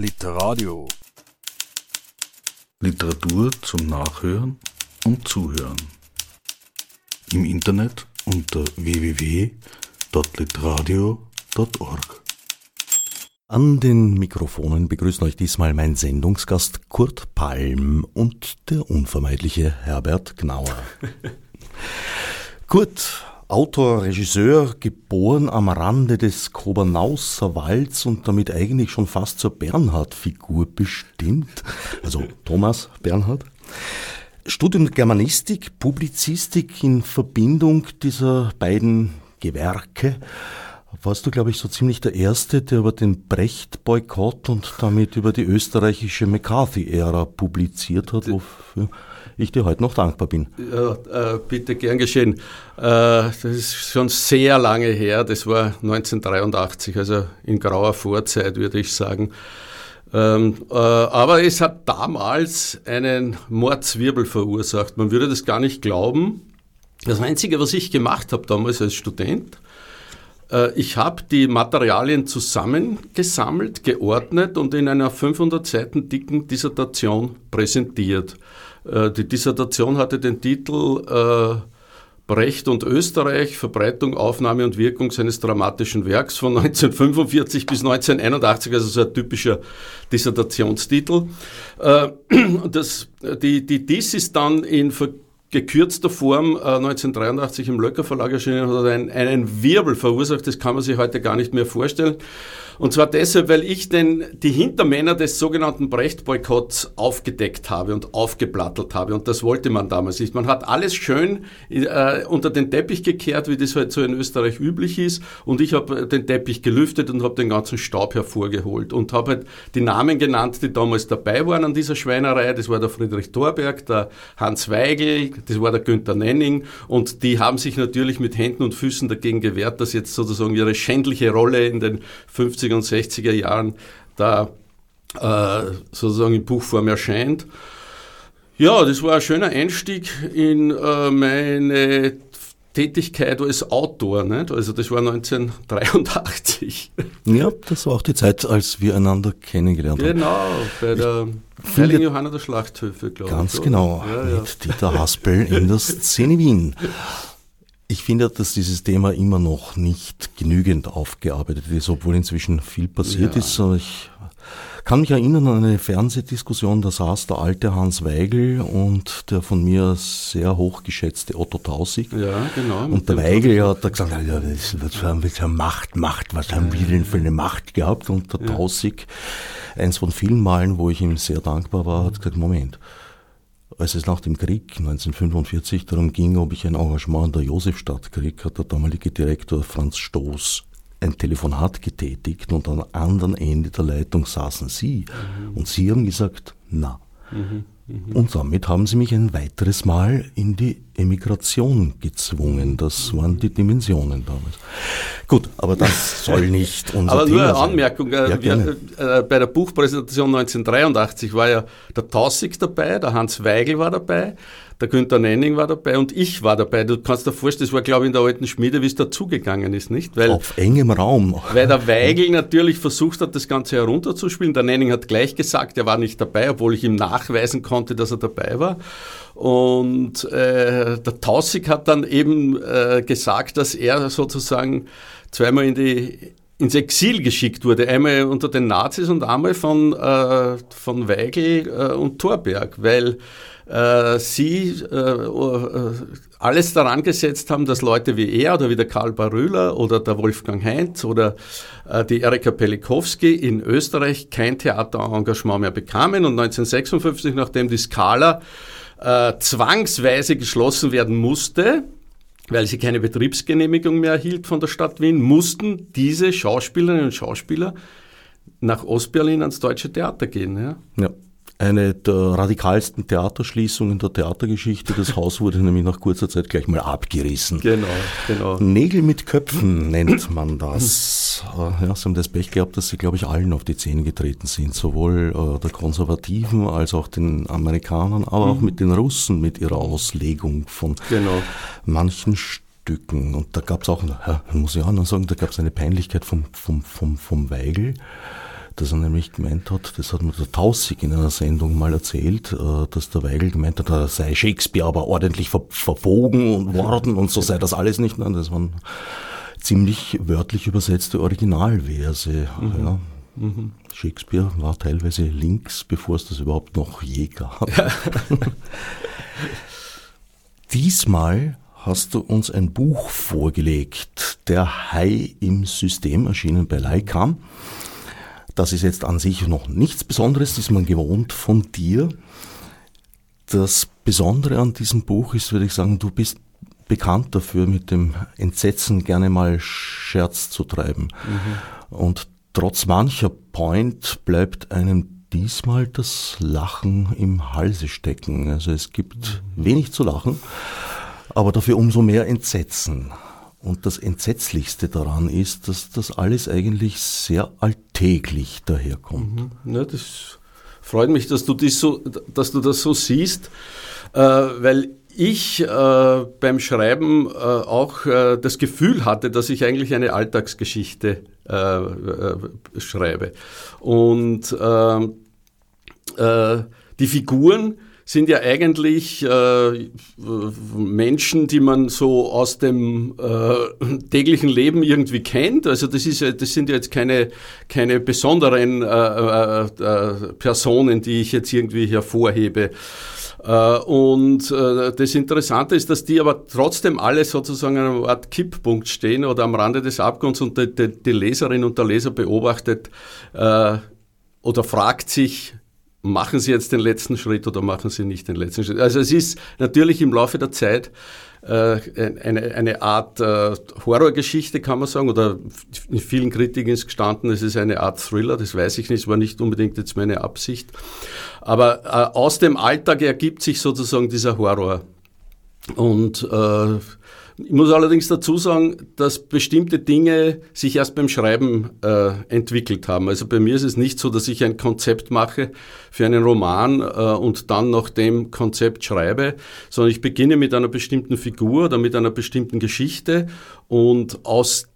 Literadio. Literatur zum Nachhören und Zuhören. Im Internet unter www.literadio.org. An den Mikrofonen begrüßen euch diesmal mein Sendungsgast Kurt Palm und der unvermeidliche Herbert Gnauer. Kurt, Autor, Regisseur, geboren am Rande des Kobernauser Walds und damit eigentlich schon fast zur Bernhard-Figur bestimmt. Also Thomas Bernhard. Studium Germanistik, Publizistik in Verbindung dieser beiden Gewerke warst du, glaube ich, so ziemlich der Erste, der über den Brecht-Boykott und damit über die österreichische McCarthy-Ära publiziert hat, wofür ich dir heute noch dankbar bin. Ja, äh, bitte gern geschehen. Äh, das ist schon sehr lange her, das war 1983, also in grauer Vorzeit, würde ich sagen. Ähm, äh, aber es hat damals einen Mordswirbel verursacht. Man würde das gar nicht glauben. Das Einzige, was ich gemacht habe damals als Student, ich habe die Materialien zusammengesammelt, geordnet und in einer 500 Seiten dicken Dissertation präsentiert. Äh, die Dissertation hatte den Titel äh, Brecht und Österreich, Verbreitung, Aufnahme und Wirkung seines dramatischen Werks von 1945 bis 1981, also so ein typischer Dissertationstitel. Äh, das, die, die DIS ist dann in gekürzter Form äh, 1983 im Löcker Verlag erschienen und hat einen, einen Wirbel verursacht, das kann man sich heute gar nicht mehr vorstellen. Und zwar deshalb, weil ich den, die Hintermänner des sogenannten Brecht-Boykotts aufgedeckt habe und aufgeplattelt habe. Und das wollte man damals nicht. Man hat alles schön äh, unter den Teppich gekehrt, wie das halt so in Österreich üblich ist. Und ich habe den Teppich gelüftet und habe den ganzen Staub hervorgeholt und habe halt die Namen genannt, die damals dabei waren an dieser Schweinerei. Das war der Friedrich Thorberg, der Hans Weigel, das war der Günther Nenning. Und die haben sich natürlich mit Händen und Füßen dagegen gewehrt, dass jetzt sozusagen ihre schändliche Rolle in den 50 50er und 60er Jahren da äh, sozusagen in Buchform erscheint. Ja, das war ein schöner Einstieg in äh, meine Tätigkeit als Autor. Nicht? Also das war 1983. Ja, das war auch die Zeit, als wir einander kennengelernt haben. Genau, bei der Heiligen Johanna der Schlachthöfe, glaube ich. Ganz genau, ja, mit ja. Dieter Haspel in der Szene Wien. Ich finde, dass dieses Thema immer noch nicht genügend aufgearbeitet ist, obwohl inzwischen viel passiert ja. ist. Ich kann mich erinnern an eine Fernsehdiskussion, da saß der alte Hans Weigel und der von mir sehr hochgeschätzte Otto Tausig. Ja, genau. Und der Weigel hat da gesagt, ja, was haben wir für Macht, Macht, was haben wir denn für eine Macht gehabt? Und der ja. Tausig, eins von vielen Malen, wo ich ihm sehr dankbar war, hat gesagt, Moment, als es nach dem Krieg 1945 darum ging, ob ich ein Engagement in der Josefstadt kriege, hat der damalige Direktor Franz Stoß ein Telefonat getätigt und am anderen Ende der Leitung saßen Sie. Mhm. Und Sie haben gesagt, na. Mhm. Mhm. Und damit haben sie mich ein weiteres Mal in die Emigration gezwungen. Das waren die Dimensionen damals. Gut, aber das soll nicht unser aber Thema nur eine Anmerkung. Äh, ja, wir, äh, bei der Buchpräsentation 1983 war ja der Tausig dabei, der Hans Weigel war dabei, der Günther Nenning war dabei und ich war dabei. Du kannst dir vorstellen, das war, glaube ich, in der alten Schmiede, wie es dazugegangen ist, nicht? Weil, Auf engem Raum. Weil der Weigel natürlich versucht hat, das Ganze herunterzuspielen. Der Nenning hat gleich gesagt, er war nicht dabei, obwohl ich ihm nachweisen konnte, dass er dabei war. Und äh, der Tausig hat dann eben äh, gesagt, dass er sozusagen zweimal in die ins Exil geschickt wurde, einmal unter den Nazis und einmal von, äh, von Weigel äh, und Thorberg, weil äh, sie äh, äh, alles daran gesetzt haben, dass Leute wie er oder wie der Karl Barüler oder der Wolfgang Heinz oder äh, die Erika Pelikowski in Österreich kein Theaterengagement mehr bekamen. Und 1956, nachdem die Skala äh, zwangsweise geschlossen werden musste, weil sie keine Betriebsgenehmigung mehr erhielt von der Stadt Wien, mussten diese Schauspielerinnen und Schauspieler nach Ostberlin ans Deutsche Theater gehen. Ja. ja eine der radikalsten Theaterschließungen der Theatergeschichte. Das Haus wurde nämlich nach kurzer Zeit gleich mal abgerissen. Genau, genau. Nägel mit Köpfen nennt man das. Äh, ja, sie haben das Pech gehabt, dass sie, glaube ich, allen auf die Zähne getreten sind. Sowohl äh, der Konservativen als auch den Amerikanern, aber mhm. auch mit den Russen mit ihrer Auslegung von genau. manchen Stücken. Und da gab es auch, ja, muss ich auch noch sagen, da gab es eine Peinlichkeit vom, vom, vom, vom Weigel dass er nämlich gemeint hat, das hat mir der Tausig in einer Sendung mal erzählt, äh, dass der Weigel gemeint hat, er sei Shakespeare aber ordentlich ver verbogen worden und so sei das alles nicht. Nein, das waren ziemlich wörtlich übersetzte Originalverse. Mhm. Ja. Mhm. Shakespeare war teilweise links, bevor es das überhaupt noch je gab. Ja. Diesmal hast du uns ein Buch vorgelegt, Der Hai im System, erschienen bei Leica. Das ist jetzt an sich noch nichts Besonderes, das ist man gewohnt von dir. Das Besondere an diesem Buch ist, würde ich sagen, du bist bekannt dafür, mit dem Entsetzen gerne mal Scherz zu treiben. Mhm. Und trotz mancher Point bleibt einem diesmal das Lachen im Halse stecken. Also es gibt mhm. wenig zu lachen, aber dafür umso mehr Entsetzen. Und das Entsetzlichste daran ist, dass das alles eigentlich sehr alltäglich daherkommt. Mhm. Ja, das freut mich, dass du, das so, dass du das so siehst, äh, weil ich äh, beim Schreiben äh, auch äh, das Gefühl hatte, dass ich eigentlich eine Alltagsgeschichte äh, äh, schreibe. Und ähm, äh, die Figuren sind ja eigentlich äh, Menschen, die man so aus dem äh, täglichen Leben irgendwie kennt. Also das ist das sind ja jetzt keine keine besonderen äh, äh, Personen, die ich jetzt irgendwie hervorhebe. Äh, und äh, das Interessante ist, dass die aber trotzdem alle sozusagen an einer Art Kipppunkt stehen oder am Rande des Abgrunds und die, die, die Leserin und der Leser beobachtet äh, oder fragt sich, machen Sie jetzt den letzten Schritt oder machen Sie nicht den letzten Schritt. Also es ist natürlich im Laufe der Zeit äh, eine, eine Art äh, Horrorgeschichte, kann man sagen, oder in vielen Kritiken ist gestanden, es ist eine Art Thriller, das weiß ich nicht, war nicht unbedingt jetzt meine Absicht. Aber äh, aus dem Alltag ergibt sich sozusagen dieser Horror. Und äh, ich muss allerdings dazu sagen, dass bestimmte Dinge sich erst beim Schreiben äh, entwickelt haben. Also bei mir ist es nicht so, dass ich ein Konzept mache für einen Roman äh, und dann nach dem Konzept schreibe, sondern ich beginne mit einer bestimmten Figur oder mit einer bestimmten Geschichte und aus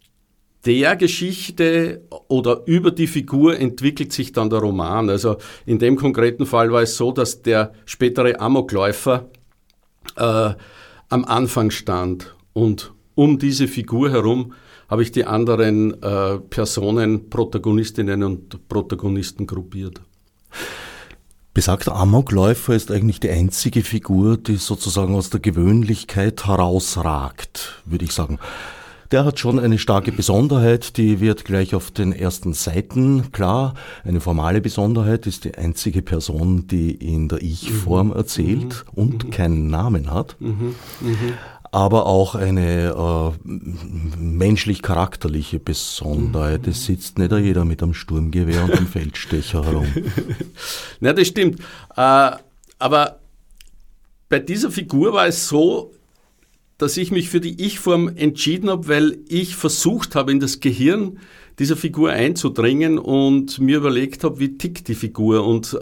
der Geschichte oder über die Figur entwickelt sich dann der Roman. Also in dem konkreten Fall war es so, dass der spätere Amokläufer äh, am Anfang stand und um diese Figur herum habe ich die anderen äh, Personen, Protagonistinnen und Protagonisten gruppiert. Besagter Amokläufer ist eigentlich die einzige Figur, die sozusagen aus der Gewöhnlichkeit herausragt, würde ich sagen. Der hat schon eine starke Besonderheit, die wird gleich auf den ersten Seiten klar. Eine formale Besonderheit ist die einzige Person, die in der Ich-Form mhm. erzählt mhm. und mhm. keinen Namen hat. Mhm. mhm aber auch eine äh, menschlich-charakterliche Besonderheit. Es sitzt nicht jeder mit einem Sturmgewehr und einem Feldstecher herum. Na, das stimmt. Äh, aber bei dieser Figur war es so, dass ich mich für die Ich-Form entschieden habe, weil ich versucht habe, in das Gehirn dieser Figur einzudringen und mir überlegt habe, wie tickt die Figur. Und äh,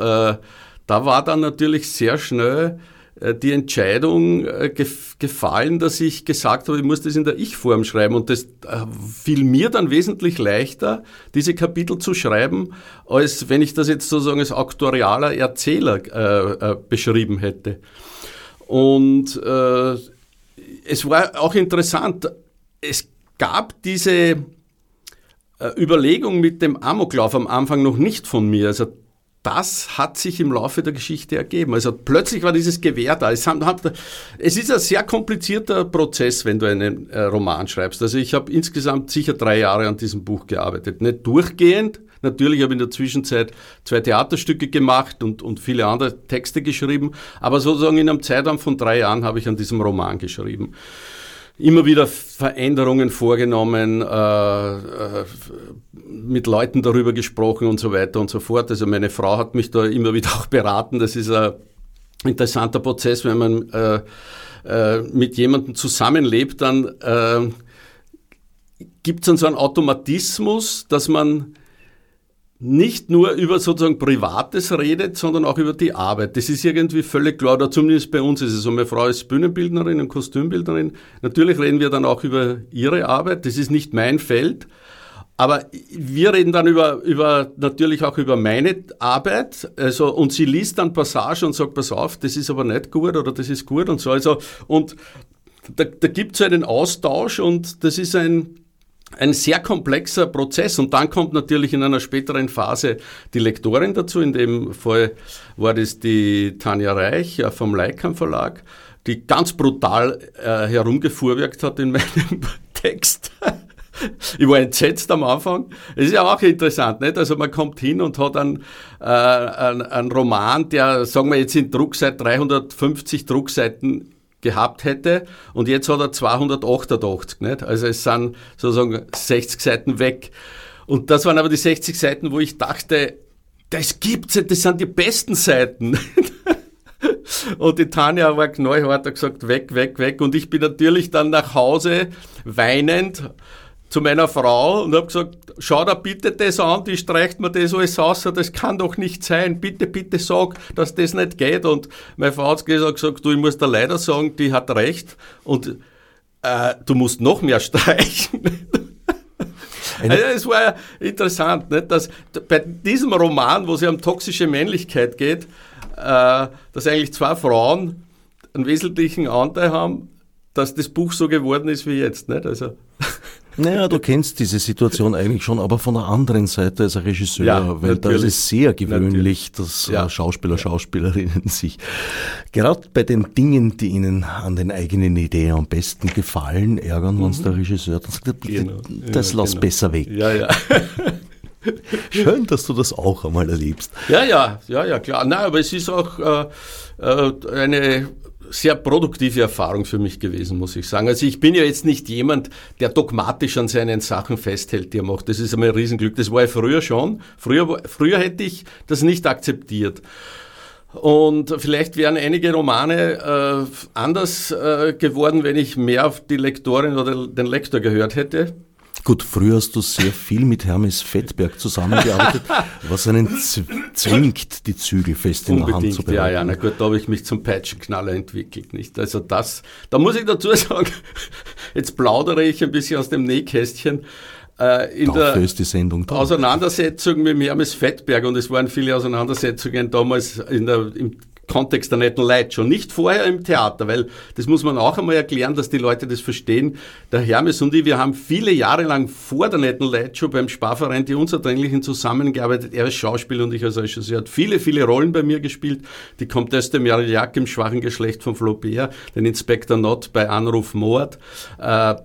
da war dann natürlich sehr schnell äh, die Entscheidung äh, gefallen, dass ich gesagt habe, ich muss das in der Ich-Form schreiben. Und das äh, fiel mir dann wesentlich leichter, diese Kapitel zu schreiben, als wenn ich das jetzt sozusagen als aktuarialer Erzähler äh, äh, beschrieben hätte. Und äh, es war auch interessant, es gab diese Überlegung mit dem Amoklauf am Anfang noch nicht von mir. Also das hat sich im Laufe der Geschichte ergeben. Also plötzlich war dieses Gewehr da. Es, ist ein sehr komplizierter Prozess, wenn du einen äh, Roman schreibst. Also ich habe insgesamt sicher drei Jahre an diesem Buch gearbeitet. Nicht durchgehend. Natürlich habe ich in der Zwischenzeit zwei Theaterstücke gemacht und, und viele andere Texte geschrieben. Aber sozusagen in einem Zeitraum von drei Jahren habe ich an diesem Roman geschrieben immer wieder Veränderungen vorgenommen, äh, äh, mit Leuten darüber gesprochen und so weiter und so fort. Also meine Frau hat mich da immer wieder auch beraten. Das ist ein interessanter Prozess, wenn man äh, äh, mit jemandem zusammenlebt, dann äh, gibt es dann so einen Automatismus, dass man nicht nur über sozusagen Privates redet, sondern auch über die Arbeit. Das ist irgendwie völlig klar, oder zumindest bei uns ist es so. Meine Frau ist Bühnenbildnerin und Kostümbildnerin. Natürlich reden wir dann auch über ihre Arbeit. Das ist nicht mein Feld. aber wir reden dann über, über, natürlich auch über meine Arbeit, also, und sie liest dann Passage und sagt, pass auf, das ist aber nicht gut oder das ist gut und so, also, und da, da gibt es einen Austausch und das ist ein, ein sehr komplexer Prozess und dann kommt natürlich in einer späteren Phase die Lektorin dazu. In dem Fall war das die Tanja Reich vom Leikam Verlag, die ganz brutal äh, herumgefuhrwerkt hat in meinem Text. Ich war entsetzt am Anfang. Es ist ja auch interessant, nicht? Also man kommt hin und hat einen, äh, einen, einen Roman, der, sagen wir jetzt in Druckseite 350 Druckseiten gehabt hätte und jetzt hat er 288, nicht? Also es sind sozusagen 60 Seiten weg. Und das waren aber die 60 Seiten, wo ich dachte, das gibt's nicht, das sind die besten Seiten. Und die Tanja war knallhart, hat gesagt, weg, weg, weg. Und ich bin natürlich dann nach Hause weinend zu meiner Frau und habe gesagt, schau da bitte das an, die streicht mir das alles aus, das kann doch nicht sein, bitte, bitte sag, dass das nicht geht. Und meine Frau hat gesagt, du, ich muss da leider sagen, die hat recht und äh, du musst noch mehr streichen. also es war interessant, nicht, dass bei diesem Roman, wo es ja um toxische Männlichkeit geht, äh, dass eigentlich zwei Frauen einen wesentlichen Anteil haben, dass das Buch so geworden ist wie jetzt. Nicht? Also naja, du kennst diese Situation eigentlich schon, aber von der anderen Seite als Regisseur, ja, weil da ist es sehr gewöhnlich, natürlich. dass äh, ja. Schauspieler, Schauspielerinnen sich gerade bei den Dingen, die ihnen an den eigenen Ideen am besten gefallen, ärgern, mhm. wenn es der Regisseur dann sagt, genau. das ja, lass genau. besser weg. Ja, ja. Schön, dass du das auch einmal erlebst. Ja, ja, ja, ja, klar. Nein, aber es ist auch äh, äh eine sehr produktive Erfahrung für mich gewesen, muss ich sagen. Also ich bin ja jetzt nicht jemand, der dogmatisch an seinen Sachen festhält, die er macht. Das ist einmal ein Riesenglück. Das war ich früher schon. Früher, früher hätte ich das nicht akzeptiert. Und vielleicht wären einige Romane äh, anders äh, geworden, wenn ich mehr auf die Lektorin oder den Lektor gehört hätte. Gut, früher hast du sehr viel mit Hermes Fettberg zusammengearbeitet, was einen zwingt, die Zügel fest in Unbedingt, der Hand zu behalten. Ja, ja, na gut, da habe ich mich zum Peitschenknaller entwickelt, nicht? Also das, da muss ich dazu sagen, jetzt plaudere ich ein bisschen aus dem Nähkästchen. Äh, in Dafür der ist die Sendung da. Auseinandersetzung mit Hermes Fettberg und es waren viele Auseinandersetzungen damals in der, im Kontext der netten Leute schon, nicht vorher im Theater, weil das muss man auch einmal erklären, dass die Leute das verstehen. Der Hermes und ich, wir haben viele Jahre lang vor der netten Leute schon beim Sparverein die Unzerdränglichen zusammengearbeitet. Er ist Schauspieler und ich als Regisseur. hat viele, viele Rollen bei mir gespielt. Die Comtesse de Marillac im schwachen Geschlecht von Flaubert, den Inspektor Nott bei Anruf Mord, äh,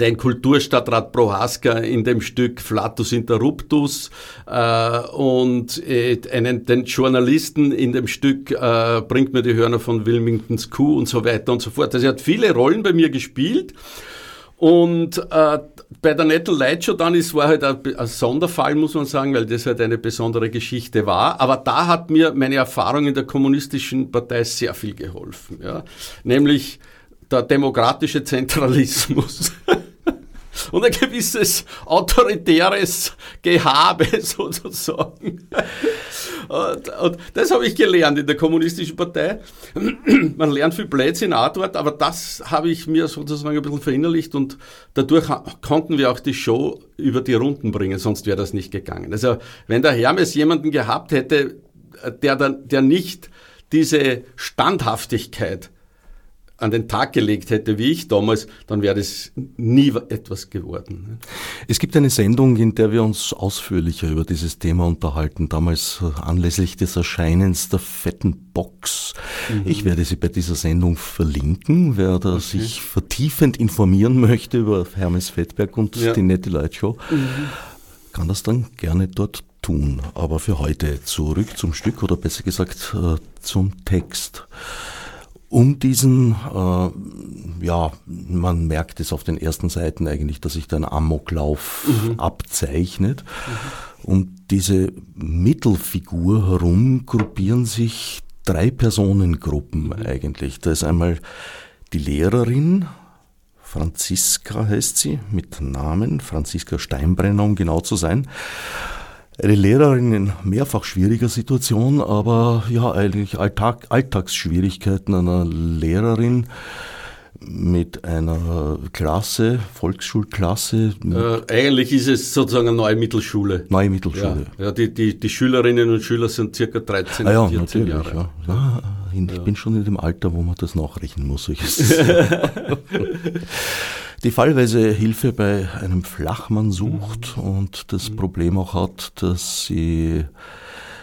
den Kulturstadtrat Prohaska in dem Stück Flatus Interruptus äh, und äh, einen, den Journalisten in dem Stück äh, Bringt mir die Hörner von Wilmingtons Kuh und so weiter und so fort. Also er hat viele Rollen bei mir gespielt und äh, bei der Nettle Light Show dann, es war halt ein, ein, Sonderfall, muss man sagen, weil das halt eine besondere Geschichte war. Aber da hat mir meine Erfahrung in der kommunistischen Partei sehr viel geholfen. Ja? Nämlich der demokratische Zentralismus. und ein gewisses autoritäres Gehabe sozusagen. Und, und das habe ich gelernt in der kommunistischen Partei. Man lernt viel Blödsinn auch aber das habe ich mir sozusagen ein bisschen verinnerlicht und dadurch konnten wir auch die Show über die Runden bringen, sonst wäre das nicht gegangen. Also wenn der Hermes jemanden gehabt hätte, der, dann, der nicht diese Standhaftigkeit an den Tag gelegt hätte, wie ich damals, dann wäre das nie etwas geworden. Ne? Es gibt eine Sendung, in der wir uns ausführlicher über dieses Thema unterhalten, damals äh, anlässlich des Erscheinens der fetten Box. Mhm. Ich werde sie bei dieser Sendung verlinken. Wer da okay. sich vertiefend informieren möchte über Hermes Fettberg und ja. die Nette Light Show, mhm. kann das dann gerne dort tun. Aber für heute zurück zum Stück oder besser gesagt äh, zum Text um diesen, äh, ja, man merkt es auf den ersten Seiten eigentlich, dass sich da ein Amoklauf mhm. abzeichnet. Mhm. Um diese Mittelfigur herum gruppieren sich drei Personengruppen mhm. eigentlich. Da ist einmal die Lehrerin, Franziska heißt sie, mit Namen, Franziska Steinbrenner, um genau zu sein. Eine Lehrerin in mehrfach schwieriger Situation, aber ja, eigentlich Alltag, Alltagsschwierigkeiten einer Lehrerin mit einer Klasse, Volksschulklasse. Äh, eigentlich ist es sozusagen eine neue Mittelschule. Neue Mittelschule. Ja, ja die, die, die Schülerinnen und Schüler sind circa 13, ah, ja, 14 Jahre. Ja. ja. ich ja. bin schon in dem Alter, wo man das nachrechnen muss. die fallweise Hilfe bei einem Flachmann sucht mhm. und das mhm. Problem auch hat, dass sie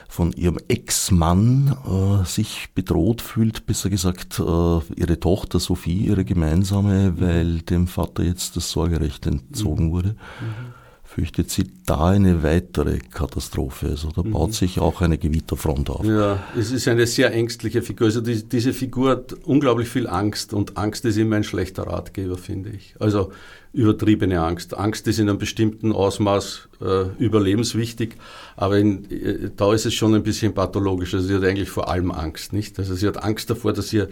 von ihrem Ex-Mann äh, sich bedroht fühlt, besser gesagt äh, ihre Tochter Sophie, ihre gemeinsame, mhm. weil dem Vater jetzt das Sorgerecht entzogen mhm. wurde. Mhm. Fürchtet sie da eine weitere Katastrophe? Also da baut mhm. sich auch eine Gewitterfront auf. Ja, es ist eine sehr ängstliche Figur. Also die, diese Figur hat unglaublich viel Angst und Angst ist immer ein schlechter Ratgeber, finde ich. Also übertriebene Angst. Angst ist in einem bestimmten Ausmaß äh, überlebenswichtig, aber in, äh, da ist es schon ein bisschen pathologisch. Also sie hat eigentlich vor allem Angst, nicht? Also sie hat Angst davor, dass ihr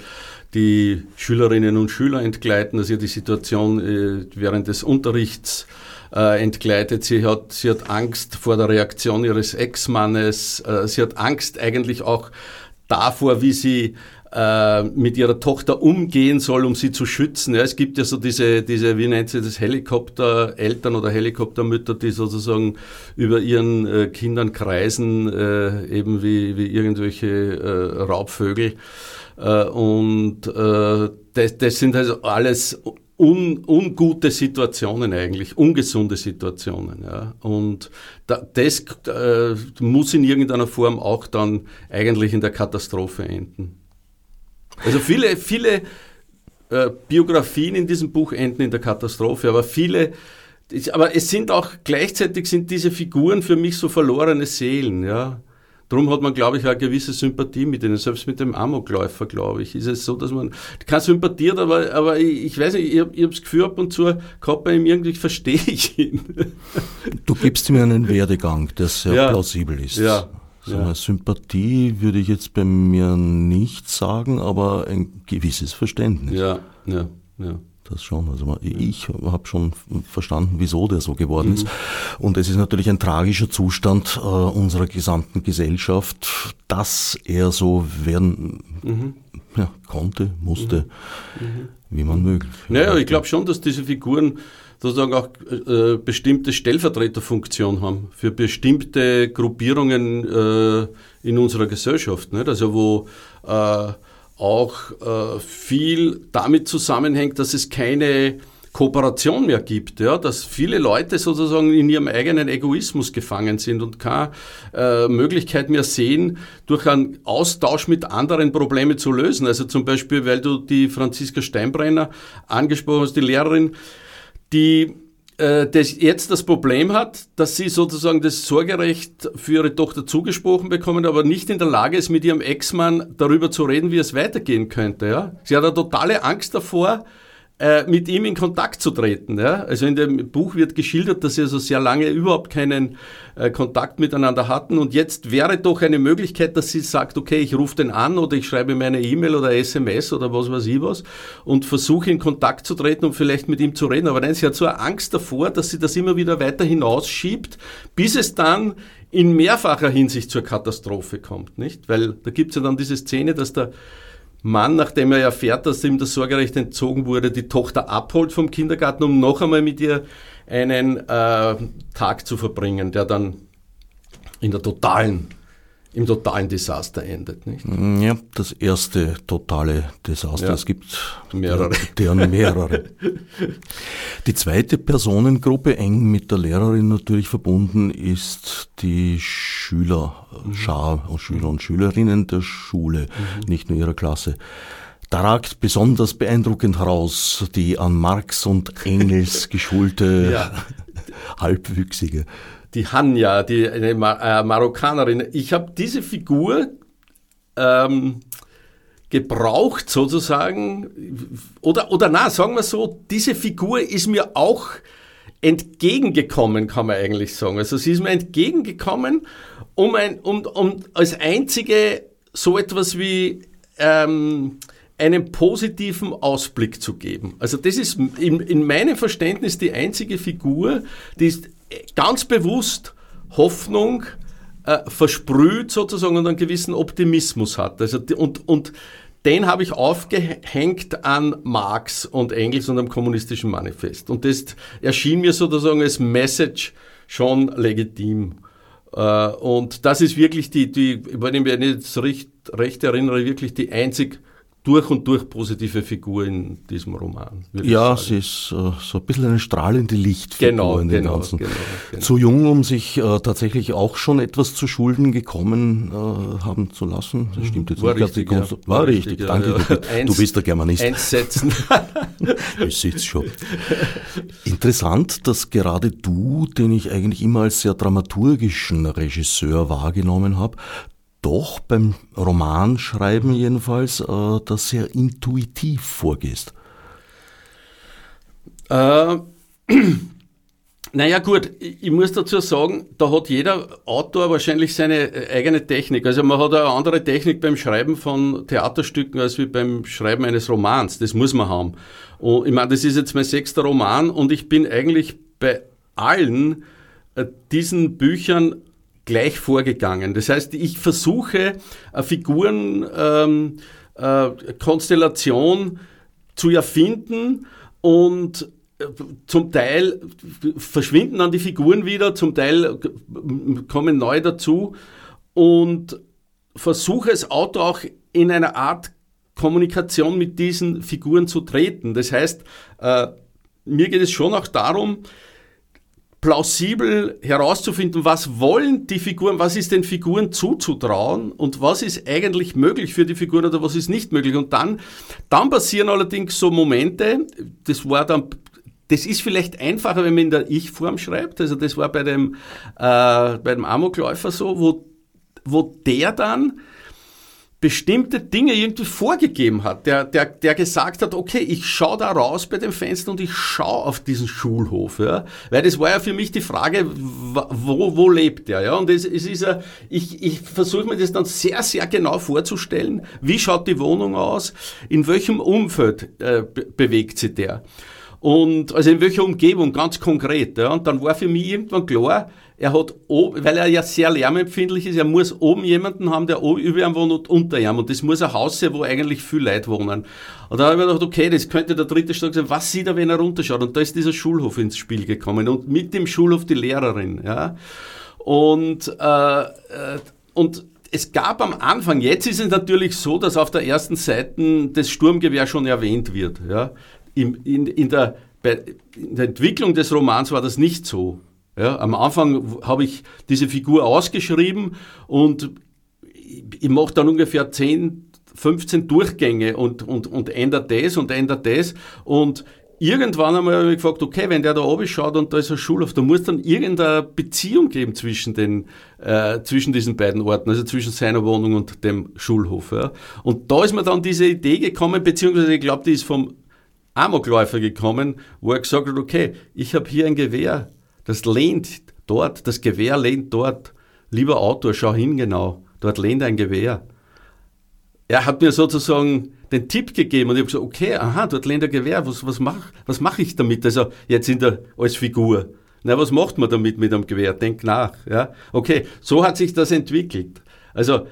die Schülerinnen und Schüler entgleiten, dass ihr die Situation äh, während des Unterrichts äh, entgleitet. Sie hat, sie hat Angst vor der Reaktion ihres Ex-Mannes. Äh, sie hat Angst eigentlich auch davor, wie sie äh, mit ihrer Tochter umgehen soll, um sie zu schützen. Ja, es gibt ja so diese, diese, wie nennt sie das, Helikoptereltern oder Helikoptermütter, die sozusagen über ihren äh, Kindern kreisen, äh, eben wie, wie irgendwelche äh, Raubvögel. Äh, und äh, das, das sind also alles un, ungute Situationen eigentlich, ungesunde Situationen. Ja. Und da, das äh, muss in irgendeiner Form auch dann eigentlich in der Katastrophe enden. Also viele, viele äh, Biografien in diesem Buch enden in der Katastrophe, aber viele, aber es sind auch gleichzeitig sind diese Figuren für mich so verlorene Seelen, ja. Darum hat man, glaube ich, auch eine gewisse Sympathie mit ihnen. Selbst mit dem Amokläufer, glaube ich, ist es so, dass man keine Sympathie hat, aber, aber ich, ich weiß nicht, ich habe hab das Gefühl ab und zu gehabt bei ihm irgendwie, verstehe ich ihn. Du gibst ihm einen Werdegang, der sehr ja, plausibel ist. Ja, so ja. Sympathie würde ich jetzt bei mir nicht sagen, aber ein gewisses Verständnis. Ja, ja, ja. Das schon. Also ich habe schon verstanden, wieso der so geworden mhm. ist. Und es ist natürlich ein tragischer Zustand äh, unserer gesamten Gesellschaft, dass er so werden mhm. ja, konnte, musste, mhm. wie man möglich. Naja, ich glaube schon, dass diese Figuren sozusagen auch äh, bestimmte Stellvertreterfunktion haben für bestimmte Gruppierungen äh, in unserer Gesellschaft. Nicht? Also wo äh, auch äh, viel damit zusammenhängt, dass es keine Kooperation mehr gibt, ja, dass viele Leute sozusagen in ihrem eigenen Egoismus gefangen sind und keine äh, Möglichkeit mehr sehen, durch einen Austausch mit anderen Probleme zu lösen. Also zum Beispiel, weil du die Franziska Steinbrenner angesprochen hast, die Lehrerin, die äh, das jetzt das Problem hat, dass sie sozusagen das Sorgerecht für ihre Tochter zugesprochen bekommen, aber nicht in der Lage ist, mit ihrem Ex-Mann darüber zu reden, wie es weitergehen könnte. Ja? Sie hat eine totale Angst davor, äh, mit ihm in Kontakt zu treten. Ja? Also in dem Buch wird geschildert, dass sie also sehr lange überhaupt keinen äh, Kontakt miteinander hatten und jetzt wäre doch eine Möglichkeit, dass sie sagt, okay, ich rufe den an oder ich schreibe mir eine E-Mail oder SMS oder was weiß ich was und versuche in Kontakt zu treten und vielleicht mit ihm zu reden. Aber nein, sie hat so eine Angst davor, dass sie das immer wieder weiter hinausschiebt, bis es dann in mehrfacher Hinsicht zur Katastrophe kommt, nicht? Weil da gibt es ja dann diese Szene, dass der Mann, nachdem er erfährt, dass ihm das Sorgerecht entzogen wurde, die Tochter abholt vom Kindergarten, um noch einmal mit ihr einen äh, Tag zu verbringen, der dann in der totalen im totalen Desaster endet. Nicht? Mm, ja, das erste totale Desaster. Ja. Es gibt mehrere. Deren mehrere. die zweite Personengruppe, eng mit der Lehrerin natürlich verbunden, ist die Schülerschar und Schüler und Schülerinnen der Schule, mhm. nicht nur ihrer Klasse. Da ragt besonders beeindruckend heraus die an Marx und Engels geschulte ja. Halbwüchsige die Hanya, die eine äh, Marokkanerin. Ich habe diese Figur ähm, gebraucht sozusagen, oder, oder na, sagen wir so, diese Figur ist mir auch entgegengekommen, kann man eigentlich sagen. Also sie ist mir entgegengekommen, um, ein, um, um als einzige so etwas wie ähm, einen positiven Ausblick zu geben. Also das ist in, in meinem Verständnis die einzige Figur, die ist ganz bewusst Hoffnung äh, versprüht sozusagen und einen gewissen Optimismus hat. Also, und, und den habe ich aufgehängt an Marx und Engels und am kommunistischen Manifest. Und das erschien mir sozusagen als Message schon legitim. Äh, und das ist wirklich die, die wenn ich mich jetzt recht, recht erinnere, wirklich die einzig durch und durch positive Figur in diesem Roman. Ja, sie ist äh, so ein bisschen eine strahlende Lichtfigur genau, in dem genau, Ganzen. Genau, genau. Zu jung, um sich äh, tatsächlich auch schon etwas zu Schulden gekommen äh, haben zu lassen. Das stimmt jetzt war nicht. Richtig, ja. War, richtig, richtig danke. Ja, ja. Eins, du bist der Germanist. Einsetzen. ich sitze schon. Interessant, dass gerade du, den ich eigentlich immer als sehr dramaturgischen Regisseur wahrgenommen habe, doch beim Romanschreiben jedenfalls äh, das sehr intuitiv vorgehst. Äh, naja gut, ich muss dazu sagen, da hat jeder Autor wahrscheinlich seine äh, eigene Technik. Also man hat eine andere Technik beim Schreiben von Theaterstücken als wie beim Schreiben eines Romans. Das muss man haben. Und ich meine, das ist jetzt mein sechster Roman und ich bin eigentlich bei allen äh, diesen Büchern gleich vorgegangen. Das heißt, ich versuche eine Figurenkonstellation ähm, äh, zu erfinden und äh, zum Teil verschwinden dann die Figuren wieder, zum Teil kommen neu dazu und versuche es Auto auch in einer Art Kommunikation mit diesen Figuren zu treten. Das heißt, äh, mir geht es schon auch darum, plausibel herauszufinden, was wollen die Figuren, was ist den Figuren zuzutrauen und was ist eigentlich möglich für die Figuren oder was ist nicht möglich. Und dann, dann passieren allerdings so Momente, das war dann das ist vielleicht einfacher, wenn man in der Ich-Form schreibt. Also das war bei dem, äh, bei dem Amokläufer so, wo, wo der dann bestimmte Dinge irgendwie vorgegeben hat, der, der, der gesagt hat, okay, ich schaue da raus bei dem Fenster und ich schaue auf diesen Schulhof, ja, weil das war ja für mich die Frage, wo, wo lebt der, ja, und es, es ist ja, ich, ich versuche mir das dann sehr, sehr genau vorzustellen, wie schaut die Wohnung aus, in welchem Umfeld äh, bewegt sich der? Und also in welcher Umgebung, ganz konkret, ja, und dann war für mich irgendwann klar, er hat, weil er ja sehr lärmempfindlich ist, er muss oben jemanden haben, der oben über ihm wohnt und unter ihm. Und das muss ein Haus sein, wo eigentlich viele Leute wohnen. Und da habe ich mir gedacht, okay, das könnte der dritte Stock sein. Was sieht er, wenn er runterschaut? Und da ist dieser Schulhof ins Spiel gekommen. Und mit dem Schulhof die Lehrerin, ja. Und, äh, äh und es gab am Anfang, jetzt ist es natürlich so, dass auf der ersten Seite das Sturmgewehr schon erwähnt wird, ja. In, in, in der, bei, in der Entwicklung des Romans war das nicht so. Ja, am Anfang habe ich diese Figur ausgeschrieben und ich mache dann ungefähr 10, 15 Durchgänge und, und, und ändert das und ändert das. Und irgendwann einmal habe ich gefragt, okay, wenn der da oben schaut und da ist ein Schulhof, da muss dann irgendeine Beziehung geben zwischen, den, äh, zwischen diesen beiden Orten, also zwischen seiner Wohnung und dem Schulhof. Ja. Und da ist mir dann diese Idee gekommen, beziehungsweise ich glaube, die ist vom Amokläufer gekommen, wo er gesagt hat, okay, ich habe hier ein Gewehr das lehnt dort, das Gewehr lehnt dort. Lieber Autor, schau hin genau. Dort lehnt ein Gewehr. Er hat mir sozusagen den Tipp gegeben und ich habe gesagt, okay, aha, dort lehnt ein Gewehr. Was, was mache was mach ich damit? Also jetzt in der, als Figur. Na, was macht man damit mit einem Gewehr? Denk nach. Ja? Okay, so hat sich das entwickelt. Also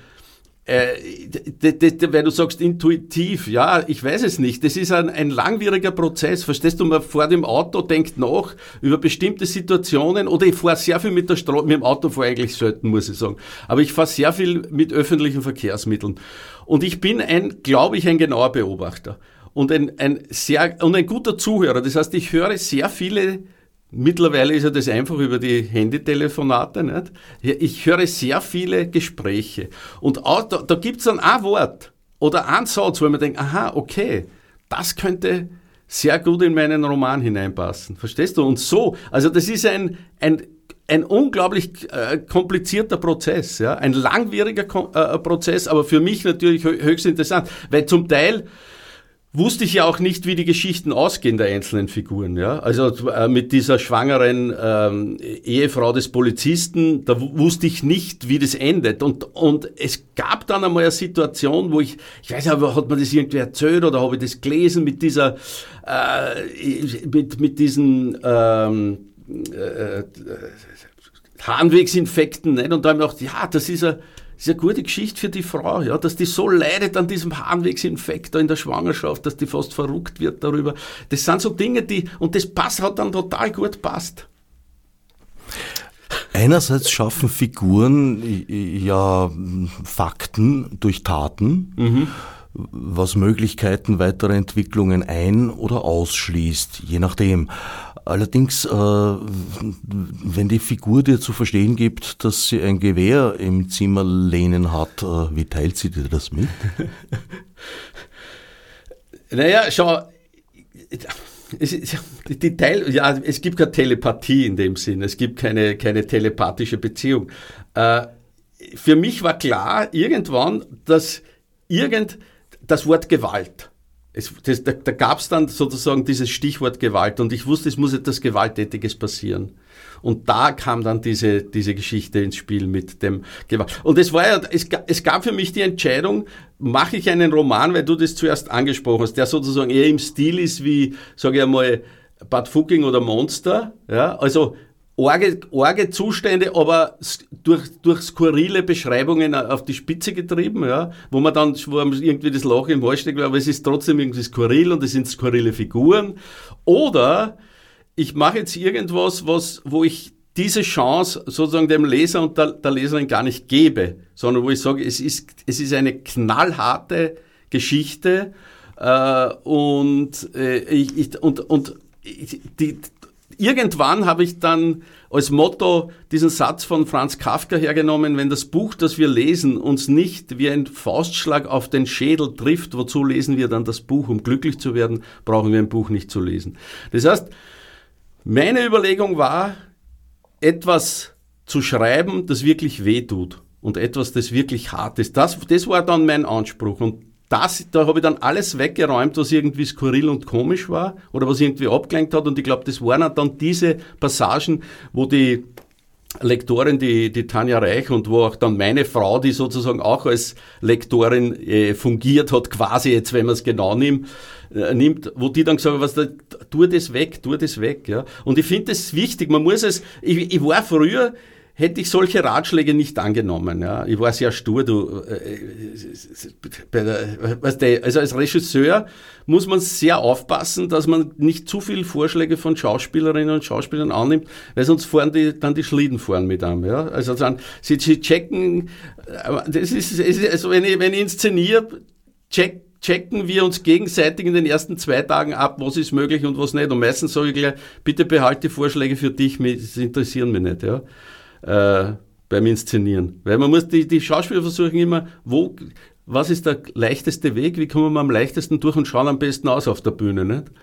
äh, weil du sagst intuitiv, ja, ich weiß es nicht. Das ist ein, ein langwieriger Prozess. Verstehst du, man fährt im Auto, denkt nach über bestimmte Situationen oder ich fahre sehr viel mit der Straße, mit dem Auto fahre eigentlich selten, muss ich sagen. Aber ich fahre sehr viel mit öffentlichen Verkehrsmitteln. Und ich bin ein, glaube ich, ein genauer Beobachter und ein, ein sehr, und ein guter Zuhörer. Das heißt, ich höre sehr viele Mittlerweile ist ja das einfach über die Handytelefonate. Nicht? Ich höre sehr viele Gespräche. Und auch, da, da gibt es dann ein Wort oder ein Satz, wo man denkt, aha, okay, das könnte sehr gut in meinen Roman hineinpassen. Verstehst du? Und so, also das ist ein, ein, ein unglaublich äh, komplizierter Prozess, ja? ein langwieriger äh, Prozess, aber für mich natürlich höchst interessant, weil zum Teil wusste ich ja auch nicht, wie die Geschichten ausgehen der einzelnen Figuren. Ja? Also äh, mit dieser schwangeren ähm, Ehefrau des Polizisten, da wusste ich nicht, wie das endet. Und, und es gab dann einmal eine Situation, wo ich, ich weiß nicht, hat man das irgendwie erzählt oder habe ich das gelesen mit dieser, äh, mit, mit diesen ähm, äh, Harnwegsinfekten. Nicht? Und da habe ich gedacht, ja, das ist ein ist eine gute Geschichte für die Frau, ja, dass die so leidet an diesem Harnwegsinfekt da in der Schwangerschaft, dass die fast verrückt wird darüber. Das sind so Dinge, die, und das passt, hat dann total gut passt. Einerseits schaffen Figuren ja Fakten durch Taten, mhm. was Möglichkeiten weiterer Entwicklungen ein- oder ausschließt, je nachdem. Allerdings, äh, wenn die Figur dir zu verstehen gibt, dass sie ein Gewehr im Zimmer lehnen hat, äh, wie teilt sie dir das mit? naja, schau, es, die Teil, ja, es gibt keine Telepathie in dem Sinn, es gibt keine, keine telepathische Beziehung. Äh, für mich war klar irgendwann, dass irgend das Wort Gewalt es, das, da, da gab es dann sozusagen dieses Stichwort Gewalt und ich wusste, es muss etwas Gewalttätiges passieren. Und da kam dann diese, diese Geschichte ins Spiel mit dem Gewalt. Und es war ja, es, es gab für mich die Entscheidung, mache ich einen Roman, weil du das zuerst angesprochen hast, der sozusagen eher im Stil ist wie, sage ich einmal, Bad Fucking oder Monster. Ja, also arge, arge Zustände, aber durch, durch skurrile Beschreibungen auf die Spitze getrieben, ja, wo man dann, wo irgendwie das Loch im Hals steckt, aber es ist trotzdem irgendwie skurril und es sind skurrile Figuren. Oder ich mache jetzt irgendwas, was, wo ich diese Chance sozusagen dem Leser und der, der Leserin gar nicht gebe, sondern wo ich sage, es ist, es ist eine knallharte Geschichte äh, und, äh, ich, ich, und, und die, irgendwann habe ich dann als Motto diesen Satz von Franz Kafka hergenommen, wenn das Buch, das wir lesen, uns nicht wie ein Faustschlag auf den Schädel trifft, wozu lesen wir dann das Buch? Um glücklich zu werden, brauchen wir ein Buch nicht zu lesen. Das heißt, meine Überlegung war, etwas zu schreiben, das wirklich weh tut und etwas, das wirklich hart ist. Das, das war dann mein Anspruch. Und das, da habe ich dann alles weggeräumt, was irgendwie skurril und komisch war oder was irgendwie abgelenkt hat. Und ich glaube, das waren dann diese Passagen, wo die Lektorin, die, die Tanja Reich und wo auch dann meine Frau, die sozusagen auch als Lektorin äh, fungiert hat, quasi jetzt, wenn man es genau nimmt, äh, nimmt, wo die dann gesagt haben, was da, tu das weg, tu das weg, ja. Und ich finde das wichtig, man muss es, ich, ich war früher, hätte ich solche Ratschläge nicht angenommen. Ja. Ich war sehr stur. Du, äh, weißt du, also als Regisseur muss man sehr aufpassen, dass man nicht zu viele Vorschläge von Schauspielerinnen und Schauspielern annimmt, weil sonst fahren die dann die Schlitten fahren mit einem. Ja. Also dann, sie, sie checken, das ist, also wenn ich, wenn ich inszeniere, check, checken wir uns gegenseitig in den ersten zwei Tagen ab, was ist möglich und was nicht. Und meistens sage ich gleich, bitte behalte die Vorschläge für dich, das interessieren mich nicht. Ja äh, beim Inszenieren. Weil man muss, die, die Schauspieler versuchen immer, wo, was ist der leichteste Weg, wie kommen wir am leichtesten durch und schauen am besten aus auf der Bühne, nicht?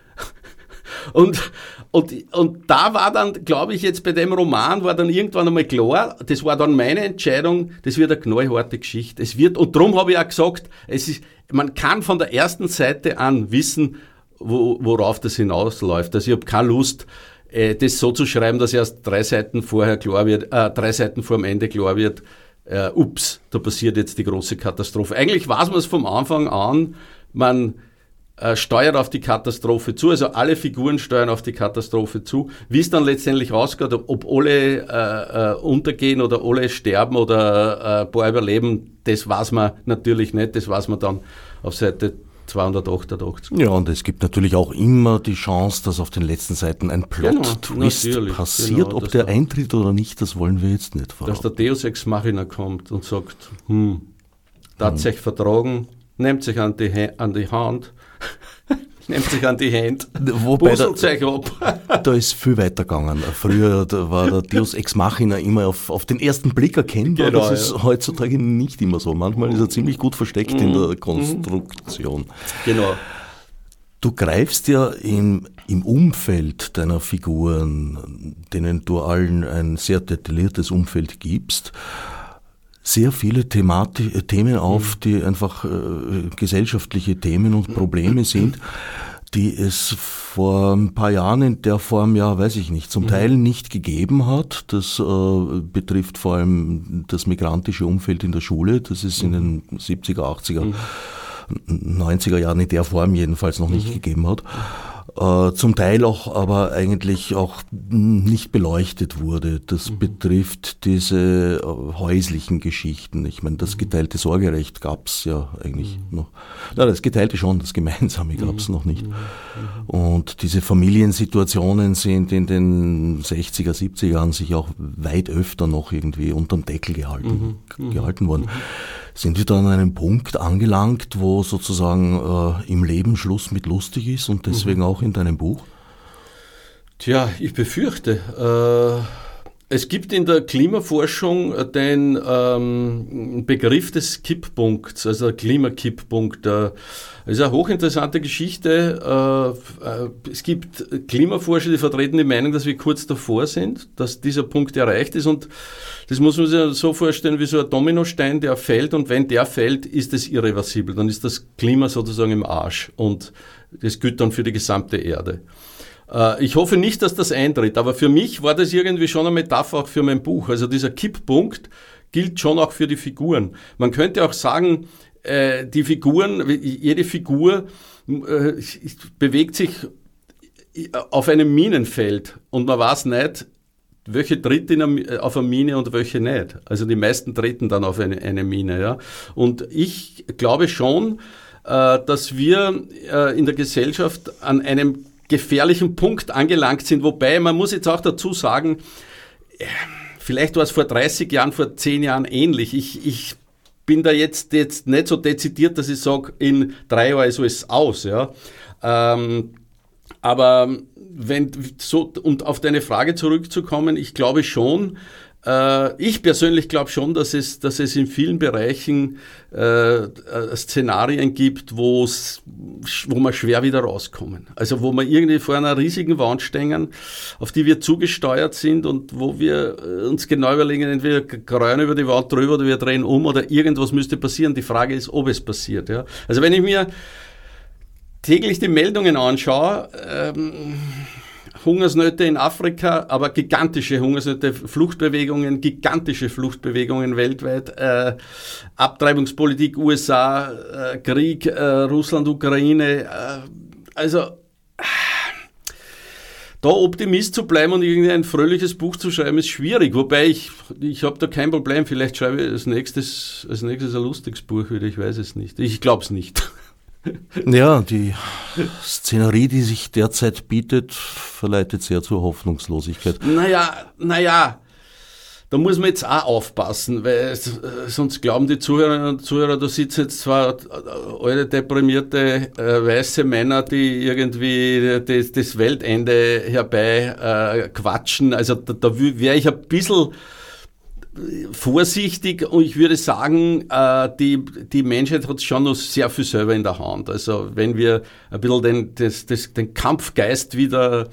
Und, und, und da war dann, glaube ich, jetzt bei dem Roman war dann irgendwann einmal klar, das war dann meine Entscheidung, das wird eine knallharte Geschichte. Es wird, und darum habe ich auch gesagt, es ist, man kann von der ersten Seite an wissen, wo, worauf das hinausläuft. Also ich habe keine Lust, äh, das so zu schreiben, dass erst drei Seiten vorher klar wird, äh, drei Seiten vor dem Ende klar wird, äh, ups, da passiert jetzt die große Katastrophe. Eigentlich weiß man es vom Anfang an, man äh, steuert auf die Katastrophe zu, also alle Figuren steuern auf die Katastrophe zu. Wie es dann letztendlich rausgeht, ob alle äh, äh, untergehen oder alle sterben oder äh, ein paar überleben, das weiß man natürlich nicht, das weiß man dann auf Seite 288. Ja, und es gibt natürlich auch immer die Chance, dass auf den letzten Seiten ein Plot-Twist genau, passiert. Genau, Ob der eintritt oder nicht, das wollen wir jetzt nicht verraten. Dass der Deus Ex Machina kommt und sagt, hm, tatsächlich hm. vertragen, nehmt sich an die, an die Hand Nehmt sich an die Hände. Wobei da, euch ab. da ist viel weiter gegangen. Früher war der Deus Ex Machina immer auf, auf den ersten Blick erkennbar. Genau, das ist ja. heutzutage nicht immer so. Manchmal ist er ziemlich gut versteckt mhm. in der mhm. Konstruktion. Genau. Du greifst ja im, im Umfeld deiner Figuren, denen du allen ein sehr detailliertes Umfeld gibst, sehr viele Themati äh, Themen auf, mhm. die einfach äh, gesellschaftliche Themen und Probleme sind, die es vor ein paar Jahren in der Form ja, weiß ich nicht, zum mhm. Teil nicht gegeben hat. Das äh, betrifft vor allem das migrantische Umfeld in der Schule. Das ist in den 70er, 80er, mhm. 90er Jahren in der Form jedenfalls noch nicht mhm. gegeben hat. Äh, zum Teil auch aber eigentlich auch nicht beleuchtet wurde. Das mhm. betrifft diese äh, häuslichen Geschichten. Ich meine, das mhm. geteilte Sorgerecht gab's ja eigentlich mhm. noch. Ja, das geteilte schon, das gemeinsame gab's mhm. noch nicht. Mhm. Mhm. Und diese Familiensituationen sind in den 60er, 70er Jahren sich auch weit öfter noch irgendwie unterm Deckel gehalten, gehalten worden. Sind wir da an einem Punkt angelangt, wo sozusagen äh, im Leben Schluss mit lustig ist und deswegen mhm. auch in deinem Buch? Tja, ich befürchte. Äh, es gibt in der Klimaforschung den ähm, Begriff des Kipppunkts, also der Klimakipppunkt. Äh, das ist eine hochinteressante Geschichte. Äh, äh, es gibt Klimaforscher, die vertreten die Meinung, dass wir kurz davor sind, dass dieser Punkt erreicht ist. Und das muss man sich so vorstellen wie so ein Dominostein, der fällt. Und wenn der fällt, ist es irreversibel. Dann ist das Klima sozusagen im Arsch. Und das gilt dann für die gesamte Erde. Äh, ich hoffe nicht, dass das eintritt, aber für mich war das irgendwie schon eine Metapher auch für mein Buch. Also dieser Kipppunkt gilt schon auch für die Figuren. Man könnte auch sagen, äh, die Figuren, jede Figur äh, bewegt sich auf einem Minenfeld und man weiß nicht, welche tritt in eine, auf eine Mine und welche nicht. Also die meisten treten dann auf eine, eine Mine. Ja. Und ich glaube schon, dass wir in der Gesellschaft an einem gefährlichen Punkt angelangt sind. Wobei, man muss jetzt auch dazu sagen, äh, vielleicht war es vor 30 Jahren, vor 10 Jahren ähnlich. Ich, ich bin da jetzt, jetzt nicht so dezidiert, dass ich sage, in drei Jahren ist alles aus. Ja. Ähm, aber wenn so, um auf deine Frage zurückzukommen, ich glaube schon, ich persönlich glaube schon, dass es, dass es in vielen Bereichen äh, äh Szenarien gibt, wo man schwer wieder rauskommen. Also wo wir irgendwie vor einer riesigen Wand stehen, auf die wir zugesteuert sind und wo wir äh, uns genau überlegen, entweder kreuen über die Wand drüber oder wir drehen um oder irgendwas müsste passieren. Die Frage ist, ob es passiert. Ja? Also wenn ich mir täglich die Meldungen anschaue, ähm, Hungersnöte in Afrika, aber gigantische Hungersnöte, Fluchtbewegungen, gigantische Fluchtbewegungen weltweit, äh, Abtreibungspolitik USA, äh, Krieg, äh, Russland, Ukraine, äh, also da Optimist zu bleiben und irgendwie ein fröhliches Buch zu schreiben, ist schwierig. Wobei ich, ich habe da kein Problem. Vielleicht schreibe ich als nächstes, als nächstes ein lustiges Buch wieder. Ich weiß es nicht. Ich glaube es nicht. Ja, die Szenerie, die sich derzeit bietet, verleitet sehr zur Hoffnungslosigkeit. Naja, naja, da muss man jetzt auch aufpassen, weil sonst glauben die Zuhörerinnen und Zuhörer, da sitzen jetzt zwar alte deprimierte äh, weiße Männer, die irgendwie das, das Weltende herbei äh, quatschen. Also da, da wäre ich ein bisschen vorsichtig und ich würde sagen, äh, die, die Menschheit hat schon noch sehr viel selber in der Hand. Also wenn wir ein bisschen den, das, das, den Kampfgeist wieder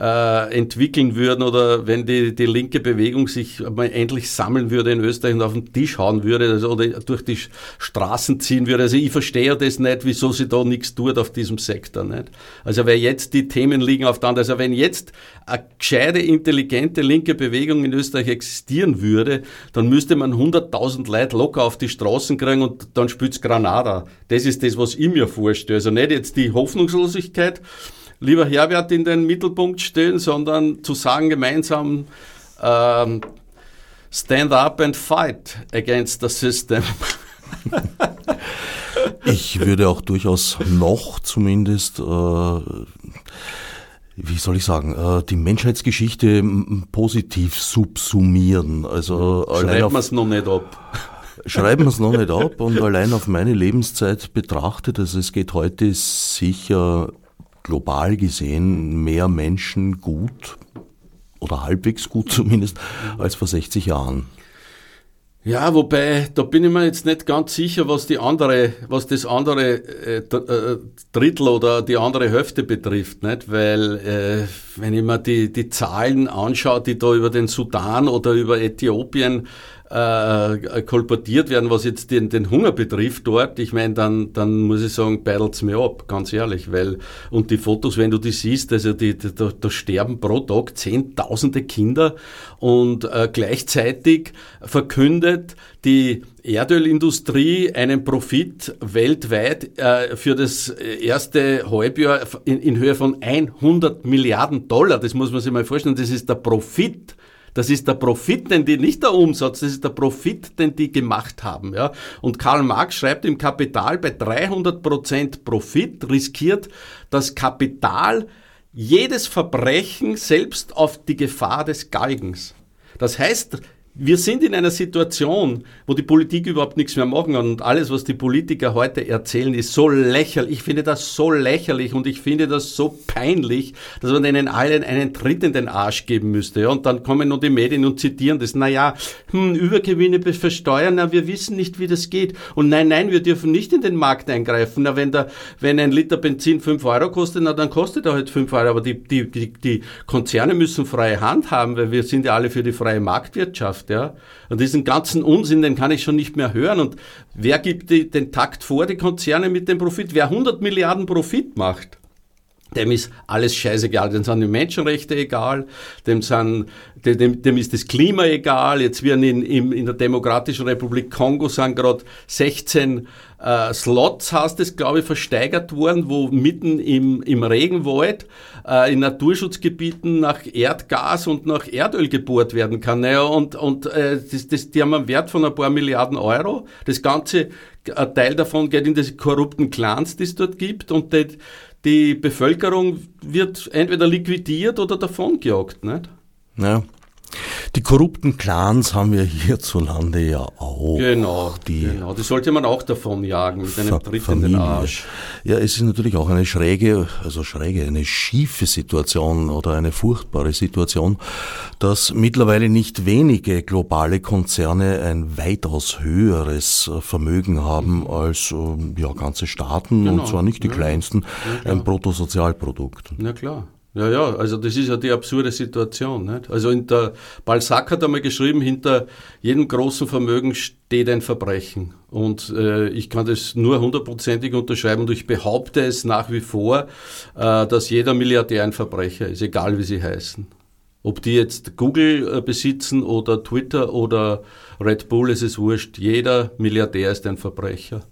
äh, entwickeln würden oder wenn die, die linke Bewegung sich mal endlich sammeln würde in Österreich und auf den Tisch hauen würde also, oder durch die Straßen ziehen würde. Also ich verstehe das nicht, wieso sie da nichts tut auf diesem Sektor. Nicht? Also weil jetzt die Themen liegen auf der anderen. Also wenn jetzt eine gescheite, intelligente linke Bewegung in Österreich existieren würde, dann müsste man 100.000 Leute locker auf die Straßen kriegen und dann spielt's Granada. Das ist das, was ich mir vorstelle. Also nicht jetzt die Hoffnungslosigkeit, lieber Herbert in den Mittelpunkt stellen, sondern zu sagen gemeinsam, ähm, stand up and fight against the system. ich würde auch durchaus noch zumindest, äh, wie soll ich sagen, äh, die Menschheitsgeschichte positiv subsumieren. Also Schreiben wir es noch nicht ab. Schreiben wir es noch nicht ab und allein auf meine Lebenszeit betrachtet, also es geht heute sicher global gesehen mehr Menschen gut oder halbwegs gut zumindest als vor 60 Jahren. Ja, wobei, da bin ich mir jetzt nicht ganz sicher, was die andere, was das andere äh, äh, Drittel oder die andere Hälfte betrifft, nicht? Weil äh, wenn ich mir die, die Zahlen anschaue, die da über den Sudan oder über Äthiopien äh, kolportiert werden, was jetzt den, den Hunger betrifft dort, ich meine, dann, dann muss ich sagen, beidelt's mir ab, ganz ehrlich, weil, und die Fotos, wenn du die siehst, also die, die, da, da sterben pro Tag zehntausende Kinder und äh, gleichzeitig verkündet die Erdölindustrie einen Profit weltweit äh, für das erste Halbjahr in, in Höhe von 100 Milliarden Dollar. Das muss man sich mal vorstellen. Das ist der Profit das ist der Profit, den die, nicht der Umsatz, das ist der Profit, den die gemacht haben, ja. Und Karl Marx schreibt im Kapital, bei 300 Prozent Profit riskiert das Kapital jedes Verbrechen selbst auf die Gefahr des Galgens. Das heißt, wir sind in einer Situation, wo die Politik überhaupt nichts mehr machen kann und alles, was die Politiker heute erzählen, ist so lächerlich. Ich finde das so lächerlich und ich finde das so peinlich, dass man denen allen einen Tritt in den Arsch geben müsste. Und dann kommen nur die Medien und zitieren das. Naja, hm, Übergewinne versteuern, na, wir wissen nicht, wie das geht. Und nein, nein, wir dürfen nicht in den Markt eingreifen. Na, wenn, da, wenn ein Liter Benzin fünf Euro kostet, na, dann kostet er halt fünf Euro. Aber die, die, die, die Konzerne müssen freie Hand haben, weil wir sind ja alle für die freie Marktwirtschaft. Ja? Und diesen ganzen Unsinn, den kann ich schon nicht mehr hören. Und wer gibt die, den Takt vor, die Konzerne mit dem Profit? Wer 100 Milliarden Profit macht, dem ist alles scheißegal, dem sind die Menschenrechte egal, dem, sind, dem, dem ist das Klima egal. Jetzt werden in, in, in der Demokratischen Republik Kongo sind gerade 16 äh, Slots, heißt es, glaube ich, versteigert worden, wo mitten im, im Regenwald äh, in Naturschutzgebieten nach Erdgas und nach Erdöl gebohrt werden kann. Naja, und und äh, das, das, die haben einen Wert von ein paar Milliarden Euro. Das Ganze, ein Teil davon geht in diese korrupten Clans, die es dort gibt und die, die Bevölkerung wird entweder liquidiert oder davongejagt, nicht? Ja. Die korrupten Clans haben wir hierzulande ja auch. Genau, die, genau. die sollte man auch davon jagen mit einem Tritt in den Arsch. Ja, es ist natürlich auch eine schräge, also schräge, eine schiefe Situation oder eine furchtbare Situation, dass mittlerweile nicht wenige globale Konzerne ein weitaus höheres Vermögen haben als ja, ganze Staaten genau. und zwar nicht die ja. kleinsten, ja, ein Bruttosozialprodukt. Na klar. Ja, ja, also das ist ja die absurde Situation. Nicht? Also in der Balzac hat einmal geschrieben, hinter jedem großen Vermögen steht ein Verbrechen. Und äh, ich kann das nur hundertprozentig unterschreiben und ich behaupte es nach wie vor, äh, dass jeder Milliardär ein Verbrecher ist, egal wie sie heißen. Ob die jetzt Google äh, besitzen oder Twitter oder Red Bull, es ist wurscht. Jeder Milliardär ist ein Verbrecher.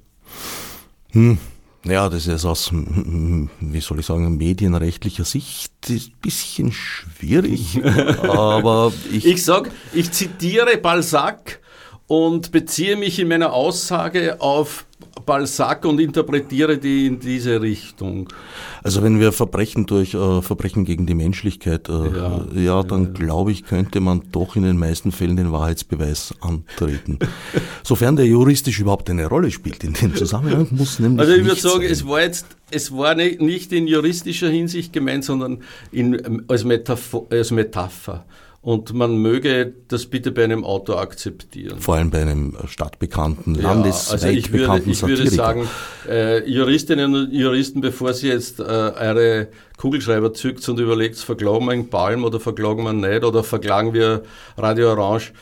Hm. Ja, das ist aus, wie soll ich sagen, medienrechtlicher Sicht ein bisschen schwierig, aber ich... Ich sag, ich zitiere Balzac und beziehe mich in meiner Aussage auf Balzac und interpretiere die in diese Richtung. Also wenn wir Verbrechen durch äh, Verbrechen gegen die Menschlichkeit, äh, ja, ja, dann ja. glaube ich, könnte man doch in den meisten Fällen den Wahrheitsbeweis antreten. Sofern der juristisch überhaupt eine Rolle spielt in dem Zusammenhang, muss nämlich Also ich würde sagen, sein. es war jetzt es war nicht in juristischer Hinsicht gemeint, sondern in, als, Metapher, als Metapher. Und man möge das bitte bei einem Auto akzeptieren. Vor allem bei einem stadtbekannten, ja, landesweit also ich würde, Ich würde sagen, äh, Juristinnen und Juristen, bevor sie jetzt äh, eure Kugelschreiber zückt und überlegt, verklagen wir einen Palm oder verklagen wir nicht oder verklagen wir Radio Orange,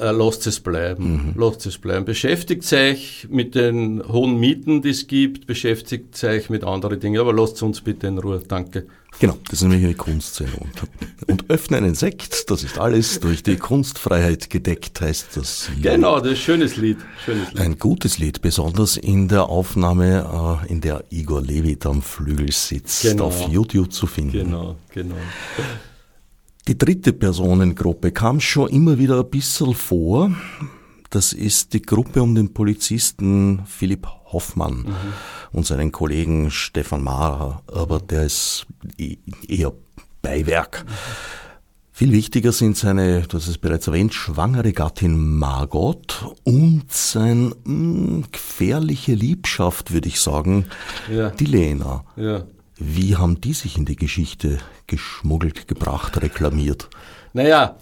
äh, lasst es bleiben. Mhm. Lasst es bleiben. Beschäftigt euch mit den hohen Mieten, die es gibt, beschäftigt euch mit anderen Dingen, aber lasst uns bitte in Ruhe. Danke. Genau, das ist nämlich eine Kunstszene. Und, und öffne einen Sekt, das ist alles durch die Kunstfreiheit gedeckt, heißt das. Lied. Genau, das ist ein schönes Lied. schönes Lied. Ein gutes Lied, besonders in der Aufnahme, äh, in der Igor Levit am Flügel sitzt, genau. auf YouTube zu finden. Genau, genau. Die dritte Personengruppe kam schon immer wieder ein bisschen vor. Das ist die Gruppe um den Polizisten Philipp Hoffmann mhm. und seinen Kollegen Stefan Mahrer, aber der ist e-, eher Beiwerk. Mhm. Viel wichtiger sind seine, du hast es bereits erwähnt, schwangere Gattin Margot und sein mh, hm, gefährliche Liebschaft, würde ich sagen, ja. die Lena. Ja. Wie haben die sich in die Geschichte geschmuggelt, gebracht, reklamiert? Naja,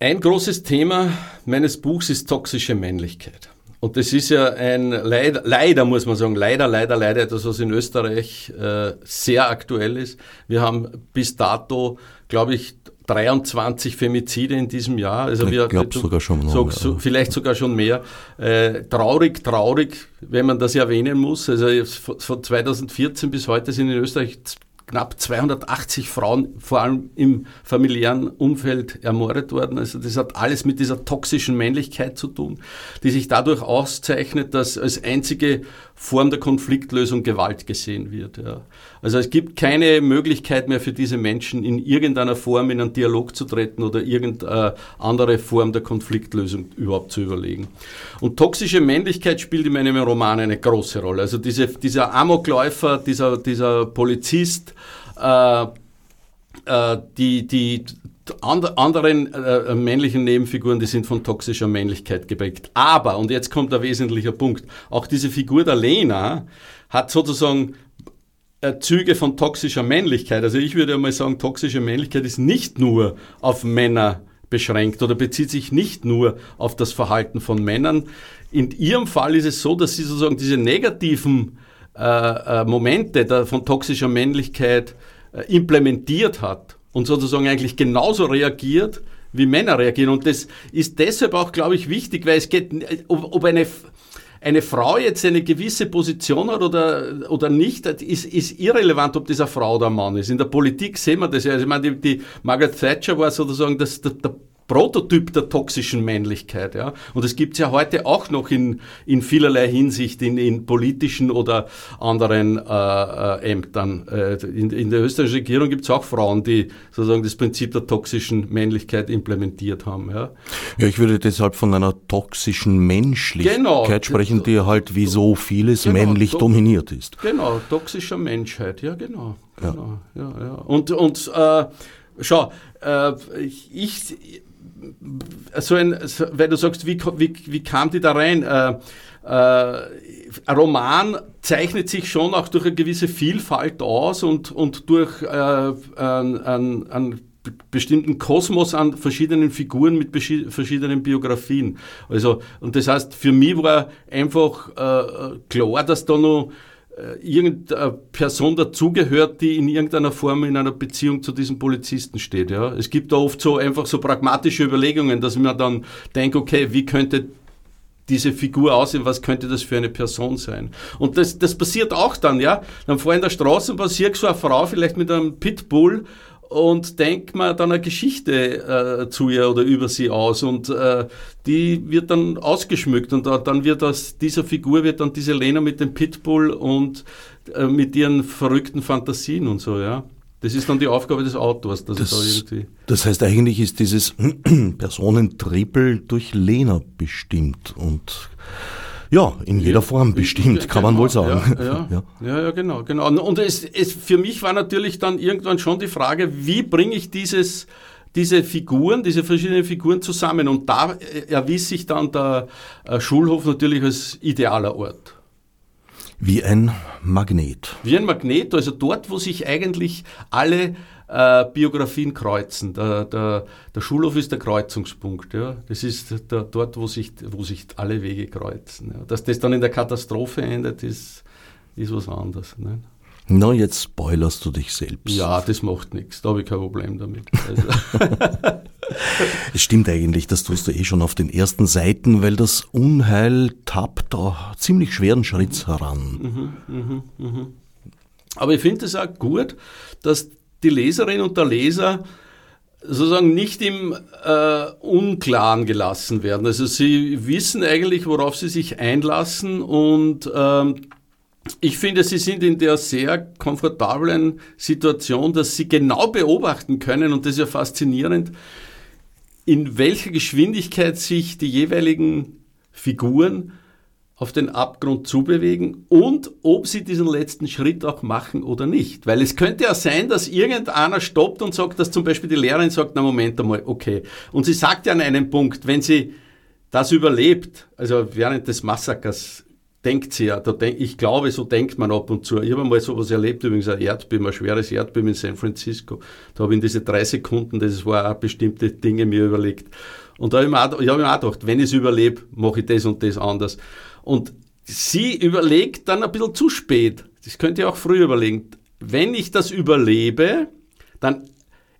ein großes Thema meines Buchs ist toxische Männlichkeit. Und das ist ja ein, leider, leider muss man sagen, leider, leider, leider etwas, was in Österreich äh, sehr aktuell ist. Wir haben bis dato, glaube ich, 23 Femizide in diesem Jahr. Also ich glaube sogar schon mehr. So, so, vielleicht sogar schon mehr. Äh, traurig, traurig, wenn man das erwähnen muss. Also von 2014 bis heute sind in Österreich knapp 280 Frauen, vor allem im familiären Umfeld, ermordet worden. Also das hat alles mit dieser toxischen Männlichkeit zu tun, die sich dadurch auszeichnet, dass als einzige Form der Konfliktlösung Gewalt gesehen wird. Ja. Also es gibt keine Möglichkeit mehr für diese Menschen in irgendeiner Form in einen Dialog zu treten oder irgendeine andere Form der Konfliktlösung überhaupt zu überlegen. Und toxische Männlichkeit spielt in meinem Roman eine große Rolle. Also diese, dieser Amokläufer, dieser, dieser Polizist, äh, äh, die, die anderen äh, männlichen Nebenfiguren, die sind von toxischer Männlichkeit geprägt. Aber, und jetzt kommt der wesentliche Punkt, auch diese Figur der Lena hat sozusagen äh, Züge von toxischer Männlichkeit. Also ich würde mal sagen, toxische Männlichkeit ist nicht nur auf Männer beschränkt oder bezieht sich nicht nur auf das Verhalten von Männern. In ihrem Fall ist es so, dass sie sozusagen diese negativen äh, äh, Momente der, von toxischer Männlichkeit äh, implementiert hat und sozusagen eigentlich genauso reagiert, wie Männer reagieren. Und das ist deshalb auch, glaube ich, wichtig, weil es geht, ob, ob eine, eine Frau jetzt eine gewisse Position hat oder, oder nicht, ist, ist irrelevant, ob das eine Frau oder ein Mann ist. In der Politik sehen wir das ja. Also ich meine, die, die Margaret Thatcher war sozusagen das, der, der Prototyp der toxischen Männlichkeit. Ja? Und es gibt es ja heute auch noch in, in vielerlei Hinsicht in, in politischen oder anderen äh, äh, Ämtern. Äh, in, in der österreichischen Regierung gibt es auch Frauen, die sozusagen das Prinzip der toxischen Männlichkeit implementiert haben. Ja, ja ich würde deshalb von einer toxischen Menschlichkeit genau, sprechen, die halt wie so vieles genau, männlich dominiert ist. Genau, toxischer Menschheit, ja genau. genau ja. Ja, ja. Und, und äh, schau, äh, ich so ein, so, weil du sagst, wie, wie, wie kam die da rein? Äh, äh, Roman zeichnet sich schon auch durch eine gewisse Vielfalt aus und, und durch äh, einen, einen bestimmten Kosmos an verschiedenen Figuren mit verschiedenen Biografien. Also, und das heißt, für mich war einfach äh, klar, dass da noch irgendeine Person dazugehört, die in irgendeiner Form in einer Beziehung zu diesem Polizisten steht. Ja. Es gibt da oft so einfach so pragmatische Überlegungen, dass man dann denkt, okay, wie könnte diese Figur aussehen, was könnte das für eine Person sein? Und das, das passiert auch dann, ja. Dann vor in der Straße passiert so eine Frau vielleicht mit einem Pitbull und denkt man dann eine Geschichte äh, zu ihr oder über sie aus und äh, die wird dann ausgeschmückt und dann wird aus dieser Figur wird dann diese Lena mit dem Pitbull und äh, mit ihren verrückten Fantasien und so, ja. Das ist dann die Aufgabe des Autors, dass das, da irgendwie. Das heißt, eigentlich ist dieses Personentrippel durch Lena bestimmt und ja, in jeder Form bestimmt, ja, kann man wohl genau, sagen. Ja, ja, ja, ja genau, genau. Und es, es, für mich war natürlich dann irgendwann schon die Frage, wie bringe ich dieses, diese Figuren, diese verschiedenen Figuren zusammen? Und da erwies sich dann der äh, Schulhof natürlich als idealer Ort. Wie ein Magnet. Wie ein Magnet, also dort, wo sich eigentlich alle äh, Biografien kreuzen. Der, der, der, Schulhof ist der Kreuzungspunkt. Ja. Das ist der, dort, wo sich, wo sich alle Wege kreuzen. Ja. Dass das dann in der Katastrophe endet, ist, ist was anderes. Ne? Na, jetzt spoilerst du dich selbst. Ja, das macht nichts. Da habe ich kein Problem damit. Also. es stimmt eigentlich, das tust du eh schon auf den ersten Seiten, weil das Unheil tappt da ziemlich schweren Schritts heran. Mhm, mh, mh. Aber ich finde es auch gut, dass die Leserin und der Leser sozusagen nicht im äh, Unklaren gelassen werden. Also sie wissen eigentlich, worauf sie sich einlassen und ähm, ich finde, sie sind in der sehr komfortablen Situation, dass sie genau beobachten können, und das ist ja faszinierend, in welcher Geschwindigkeit sich die jeweiligen Figuren auf den Abgrund zubewegen und ob sie diesen letzten Schritt auch machen oder nicht. Weil es könnte ja sein, dass irgendeiner stoppt und sagt, dass zum Beispiel die Lehrerin sagt, na Moment einmal, okay. Und sie sagt ja an einem Punkt, wenn sie das überlebt, also während des Massakers, denkt sie ja, da denk, ich glaube, so denkt man ab und zu. Ich habe einmal sowas erlebt, übrigens ein Erdbeben, ein schweres Erdbeben in San Francisco. Da habe ich in diese drei Sekunden, das war auch bestimmte Dinge mir überlegt. Und da habe ich mir auch, ich habe mir auch gedacht, wenn ich es überlebe, mache ich das und das anders. Und sie überlegt dann ein bisschen zu spät. Das könnt ihr auch früh überlegen. Wenn ich das überlebe, dann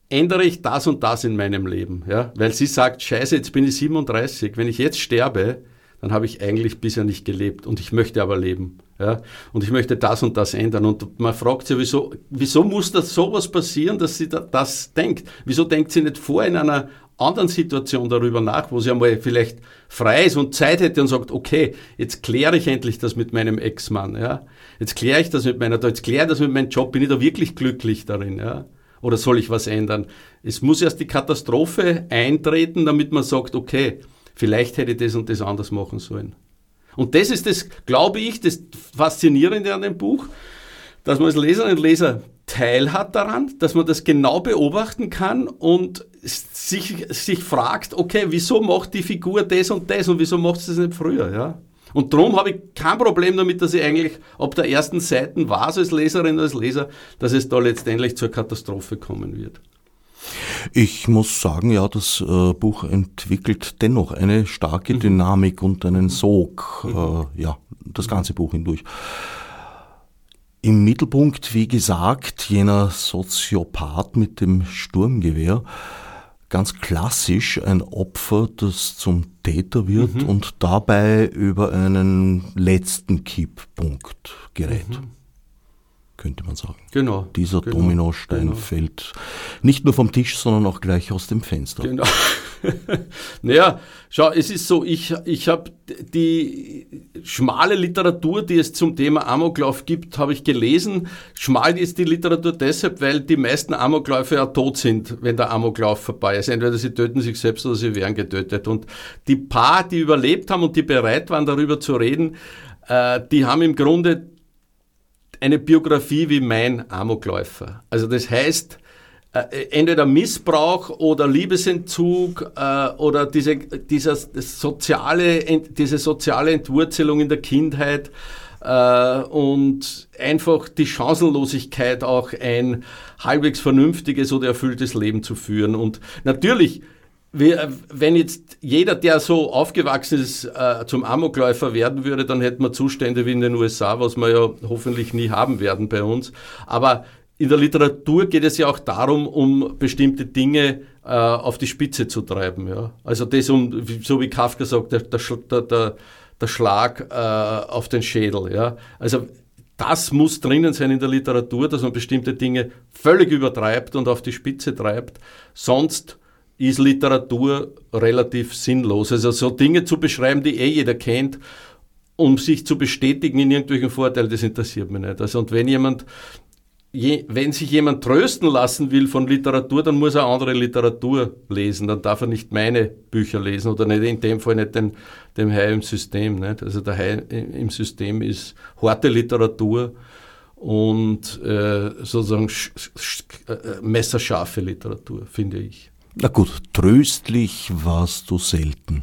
ändere ich das und das in meinem Leben. Ja? Weil sie sagt, scheiße, jetzt bin ich 37, wenn ich jetzt sterbe, dann habe ich eigentlich bisher nicht gelebt und ich möchte aber leben. Ja? Und ich möchte das und das ändern. Und man fragt sich, wieso, wieso muss das sowas passieren, dass sie da, das denkt? Wieso denkt sie nicht vor in einer anderen Situation darüber nach, wo sie einmal vielleicht frei ist und Zeit hätte und sagt, okay, jetzt kläre ich endlich das mit meinem Ex-Mann, ja. Jetzt kläre ich das mit meiner, jetzt kläre ich das mit meinem Job, bin ich da wirklich glücklich darin, ja. Oder soll ich was ändern? Es muss erst die Katastrophe eintreten, damit man sagt, okay, vielleicht hätte ich das und das anders machen sollen. Und das ist das, glaube ich, das Faszinierende an dem Buch, dass man als Leserinnen und Leser teilhat daran, dass man das genau beobachten kann und sich, sich fragt, okay, wieso macht die Figur das und das und wieso macht sie das nicht früher, ja? Und darum habe ich kein Problem damit, dass ich eigentlich ab der ersten Seite weiß als Leserin, als Leser, dass es da letztendlich zur Katastrophe kommen wird. Ich muss sagen, ja, das äh, Buch entwickelt dennoch eine starke mhm. Dynamik und einen Sog, mhm. äh, ja, das ganze Buch hindurch. Im Mittelpunkt, wie gesagt, jener Soziopath mit dem Sturmgewehr, ganz klassisch ein Opfer, das zum Täter wird mhm. und dabei über einen letzten Kipppunkt gerät. Mhm könnte man sagen. Genau. Dieser genau, Dominostein genau. fällt nicht nur vom Tisch, sondern auch gleich aus dem Fenster. Genau. naja, schau, es ist so, ich, ich habe die schmale Literatur, die es zum Thema Amoklauf gibt, habe ich gelesen. Schmal ist die Literatur deshalb, weil die meisten Amokläufe ja tot sind, wenn der Amoklauf vorbei ist. Entweder sie töten sich selbst oder sie werden getötet. Und die paar, die überlebt haben und die bereit waren, darüber zu reden, äh, die haben im Grunde eine Biografie wie mein Amokläufer. Also das heißt, äh, entweder Missbrauch oder Liebesentzug äh, oder diese, dieser soziale, diese soziale Entwurzelung in der Kindheit äh, und einfach die Chancenlosigkeit auch ein halbwegs vernünftiges oder erfülltes Leben zu führen. Und natürlich wenn jetzt jeder, der so aufgewachsen ist, äh, zum Amokläufer werden würde, dann hätten wir Zustände wie in den USA, was wir ja hoffentlich nie haben werden bei uns. Aber in der Literatur geht es ja auch darum, um bestimmte Dinge äh, auf die Spitze zu treiben. Ja? Also das um, so wie Kafka sagt, der, der, der, der Schlag äh, auf den Schädel. Ja? Also das muss drinnen sein in der Literatur, dass man bestimmte Dinge völlig übertreibt und auf die Spitze treibt. Sonst ist Literatur relativ sinnlos. Also so Dinge zu beschreiben, die eh jeder kennt, um sich zu bestätigen in irgendwelchen Vorteilen, das interessiert mich nicht. Also und wenn jemand, je, wenn sich jemand trösten lassen will von Literatur, dann muss er andere Literatur lesen. Dann darf er nicht meine Bücher lesen oder nicht in dem Fall nicht den, dem Hai im System. Nicht? Also der Hai im System ist harte Literatur und äh, sozusagen äh, messerscharfe Literatur, finde ich. Na gut, tröstlich warst du selten.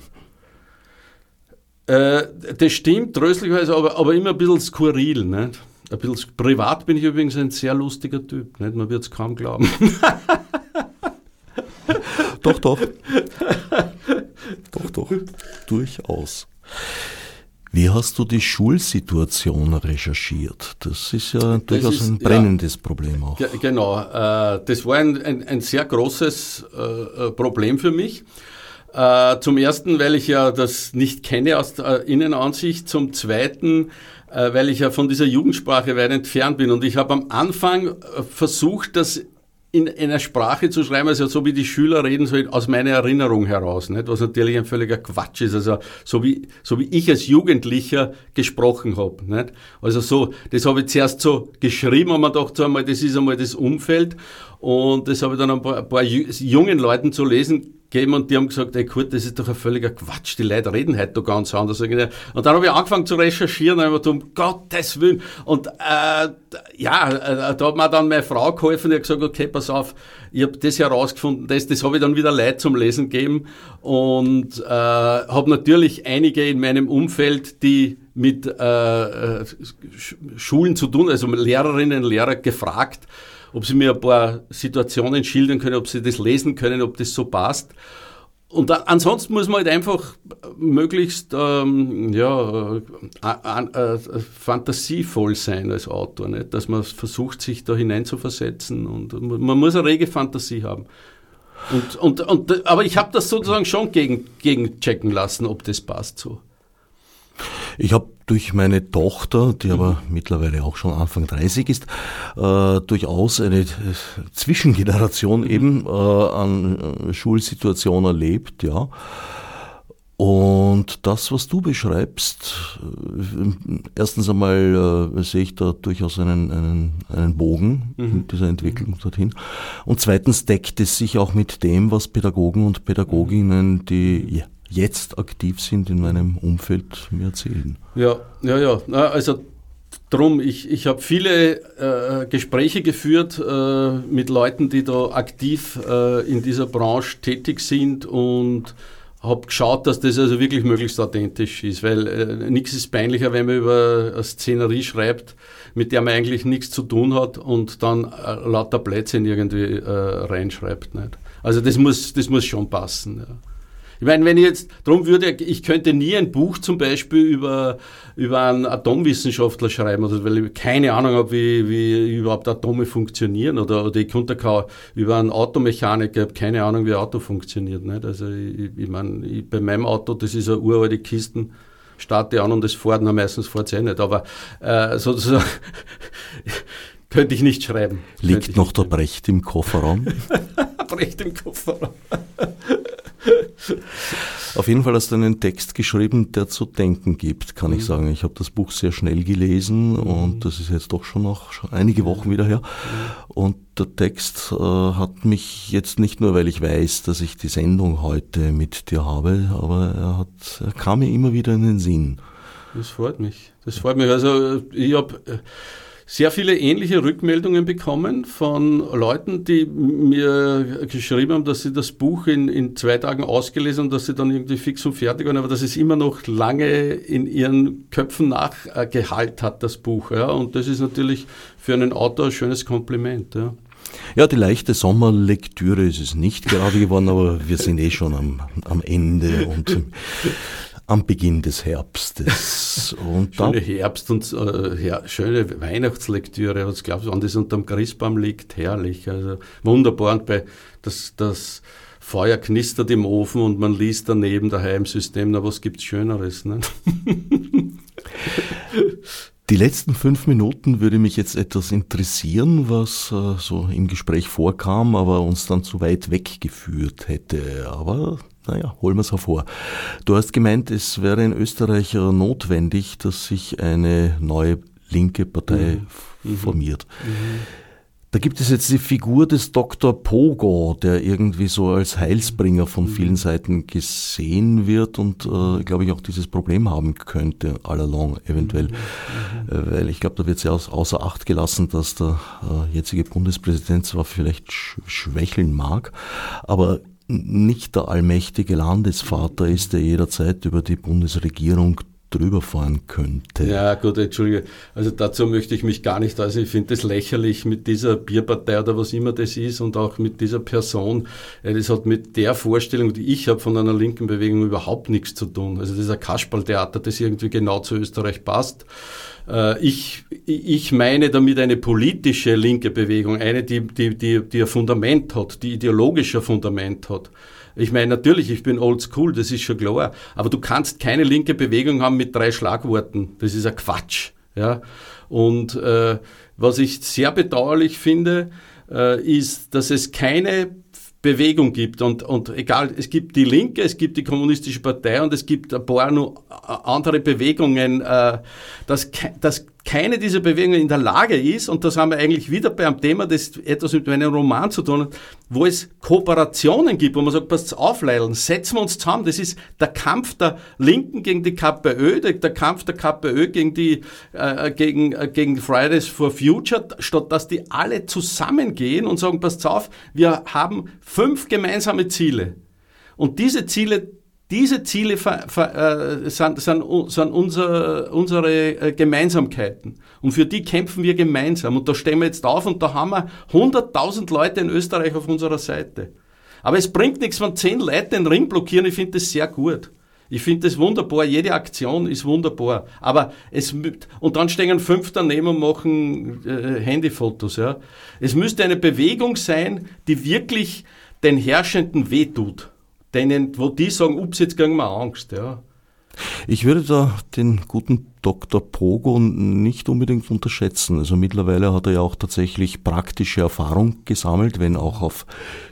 Äh, das stimmt, tröstlich war es aber, aber immer ein bisschen skurril. Nicht? Ein bisschen, privat bin ich übrigens ein sehr lustiger Typ. Nicht? Man wird es kaum glauben. doch, doch. doch, doch. Durchaus. Wie hast du die Schulsituation recherchiert? Das ist ja das durchaus ist, ein brennendes ja, Problem auch. Genau, äh, das war ein, ein, ein sehr großes äh, äh, Problem für mich. zum ersten, weil ich ja das nicht kenne aus der Innenansicht. Zum zweiten, weil ich ja von dieser Jugendsprache weit entfernt bin. Und ich habe am Anfang versucht, das in einer Sprache zu schreiben, also so wie die Schüler reden, so aus meiner Erinnerung heraus, nicht? was natürlich ein völliger Quatsch ist, also so wie, so wie ich als Jugendlicher gesprochen habe. Nicht? Also so, das habe ich zuerst so geschrieben und man dachte einmal, das ist einmal das Umfeld und das habe ich dann ein paar, ein paar jungen Leuten zu lesen gegeben und die haben gesagt, ey Kurt, das ist doch ein völliger Quatsch, die Leute reden heute doch ganz anders. Und dann habe ich angefangen zu recherchieren und habe um Gottes Willen. Und äh, ja, äh, da hat mir dann meine Frau geholfen und hat gesagt, okay, pass auf, ich habe das herausgefunden, das, das habe ich dann wieder Leid zum Lesen gegeben und äh, habe natürlich einige in meinem Umfeld, die mit äh, äh Schulen zu tun, also Lehrerinnen und Lehrer gefragt, ob sie mir ein paar Situationen schildern können, ob sie das lesen können, ob das so passt. und ansonsten muss man halt einfach möglichst ähm, ja, äh, äh, fantasievoll sein als Autor, nicht? dass man versucht, sich da hineinzuversetzen und man muss eine rege Fantasie haben. Und, und, und, aber ich habe das sozusagen schon gegen, gegen checken lassen, ob das passt so. Ich habe durch meine Tochter, die aber mittlerweile auch schon Anfang 30 ist, äh, durchaus eine äh, Zwischengeneration eben äh, an äh, Schulsituationen erlebt, ja. Und das, was du beschreibst, äh, erstens einmal äh, sehe ich da durchaus einen, einen, einen Bogen mhm. in dieser Entwicklung dorthin. Und zweitens deckt es sich auch mit dem, was Pädagogen und Pädagoginnen, die ja, jetzt aktiv sind in meinem Umfeld, mir erzählen. Ja, ja, ja. Also drum, ich, ich habe viele äh, Gespräche geführt äh, mit Leuten, die da aktiv äh, in dieser Branche tätig sind und habe geschaut, dass das also wirklich möglichst authentisch ist, weil äh, nichts ist peinlicher, wenn man über eine Szenerie schreibt, mit der man eigentlich nichts zu tun hat und dann äh, lauter Plätze irgendwie äh, reinschreibt. Nicht? Also das muss, das muss schon passen. Ja. Ich meine, wenn ich jetzt, darum würde ich könnte nie ein Buch zum Beispiel über, über einen Atomwissenschaftler schreiben, oder weil ich keine Ahnung habe, wie, wie überhaupt Atome funktionieren, oder, oder ich könnte auch über einen Automechaniker, habe keine Ahnung, wie ein Auto funktioniert, nicht? Also, ich, ich meine, ich, bei meinem Auto, das ist eine uralte Kisten, starte an und es fährt, na meistens fährt es eh nicht, aber, äh, sozusagen, könnte ich nicht schreiben. Liegt noch der Brecht im Kofferraum? Brecht im Kofferraum. Auf jeden Fall hast du einen Text geschrieben, der zu denken gibt, kann mhm. ich sagen. Ich habe das Buch sehr schnell gelesen mhm. und das ist jetzt doch schon noch einige Wochen wieder her. Mhm. Und der Text äh, hat mich jetzt nicht nur, weil ich weiß, dass ich die Sendung heute mit dir habe, aber er, hat, er kam mir immer wieder in den Sinn. Das freut mich. Das freut mich. Also ich habe äh, sehr viele ähnliche Rückmeldungen bekommen von Leuten, die mir geschrieben haben, dass sie das Buch in, in zwei Tagen ausgelesen haben, dass sie dann irgendwie fix und fertig waren, aber dass es immer noch lange in ihren Köpfen nachgehalt hat, das Buch. Ja. Und das ist natürlich für einen Autor ein schönes Kompliment. Ja. Ja, die leichte Sommerlektüre ist es nicht gerade geworden, aber wir sind eh schon am, am Ende und am Beginn des Herbstes. Und schöne Herbst- und äh, her, schöne Weihnachtslektüre. Was glaubst du, wenn das unterm Christbaum liegt? Herrlich. Also wunderbar. Und bei das, das Feuer knistert im Ofen und man liest daneben daheim im System. Na, was gibt's Schöneres? Ne? Die letzten fünf Minuten würde mich jetzt etwas interessieren, was äh, so im Gespräch vorkam, aber uns dann zu weit weggeführt hätte. Aber naja, holen wir es hervor. Du hast gemeint, es wäre in Österreich notwendig, dass sich eine neue linke Partei mhm. mhm. formiert. Mhm. Da gibt es jetzt die Figur des Dr. Pogo, der irgendwie so als Heilsbringer von mhm. vielen Seiten gesehen wird und, äh, glaube ich, auch dieses Problem haben könnte, all along eventuell. Mhm. Äh, weil ich glaube, da wird sehr außer Acht gelassen, dass der äh, jetzige Bundespräsident zwar vielleicht sch schwächeln mag, aber nicht der allmächtige Landesvater ist, der jederzeit über die Bundesregierung drüber fahren könnte. Ja, gut, entschuldige. Also dazu möchte ich mich gar nicht, also ich finde es lächerlich mit dieser Bierpartei oder was immer das ist und auch mit dieser Person. Das hat mit der Vorstellung, die ich habe von einer linken Bewegung überhaupt nichts zu tun. Also das ist ein Kasperltheater, das irgendwie genau zu Österreich passt. Äh, ich, ich meine damit eine politische linke Bewegung, eine, die, die, die, die ein Fundament hat, die ideologischer Fundament hat. Ich meine, natürlich, ich bin old school, das ist schon klar, aber du kannst keine linke Bewegung haben mit drei Schlagworten. Das ist ein Quatsch. Ja? Und äh, was ich sehr bedauerlich finde, äh, ist, dass es keine Bewegung gibt. Und, und egal, es gibt die Linke, es gibt die Kommunistische Partei und es gibt ein paar nur andere Bewegungen, äh, dass, dass keine dieser Bewegungen in der Lage ist, und das haben wir eigentlich wieder beim Thema, das etwas mit meinem Roman zu tun hat, wo es Kooperationen gibt, wo man sagt, passt auf, Leilen, setzen wir uns zusammen. Das ist der Kampf der Linken gegen die KPÖ, der, Kampf der KPÖ gegen die, äh, gegen, äh, gegen Fridays for Future, statt dass die alle zusammengehen und sagen, passt auf, wir haben fünf gemeinsame Ziele. Und diese Ziele diese Ziele äh, sind, sind, sind unser, unsere äh, Gemeinsamkeiten. Und für die kämpfen wir gemeinsam. Und da stehen wir jetzt auf und da haben wir 100.000 Leute in Österreich auf unserer Seite. Aber es bringt nichts, wenn zehn Leute den Ring blockieren. Ich finde das sehr gut. Ich finde das wunderbar. Jede Aktion ist wunderbar. Aber es, und dann stehen fünf daneben und machen äh, Handyfotos, ja. Es müsste eine Bewegung sein, die wirklich den Herrschenden wehtut. Denen, wo die sagen, ups, jetzt kriegen wir Angst, ja. Ich würde da den guten Dr. Pogo nicht unbedingt unterschätzen. Also mittlerweile hat er ja auch tatsächlich praktische Erfahrung gesammelt, wenn auch auf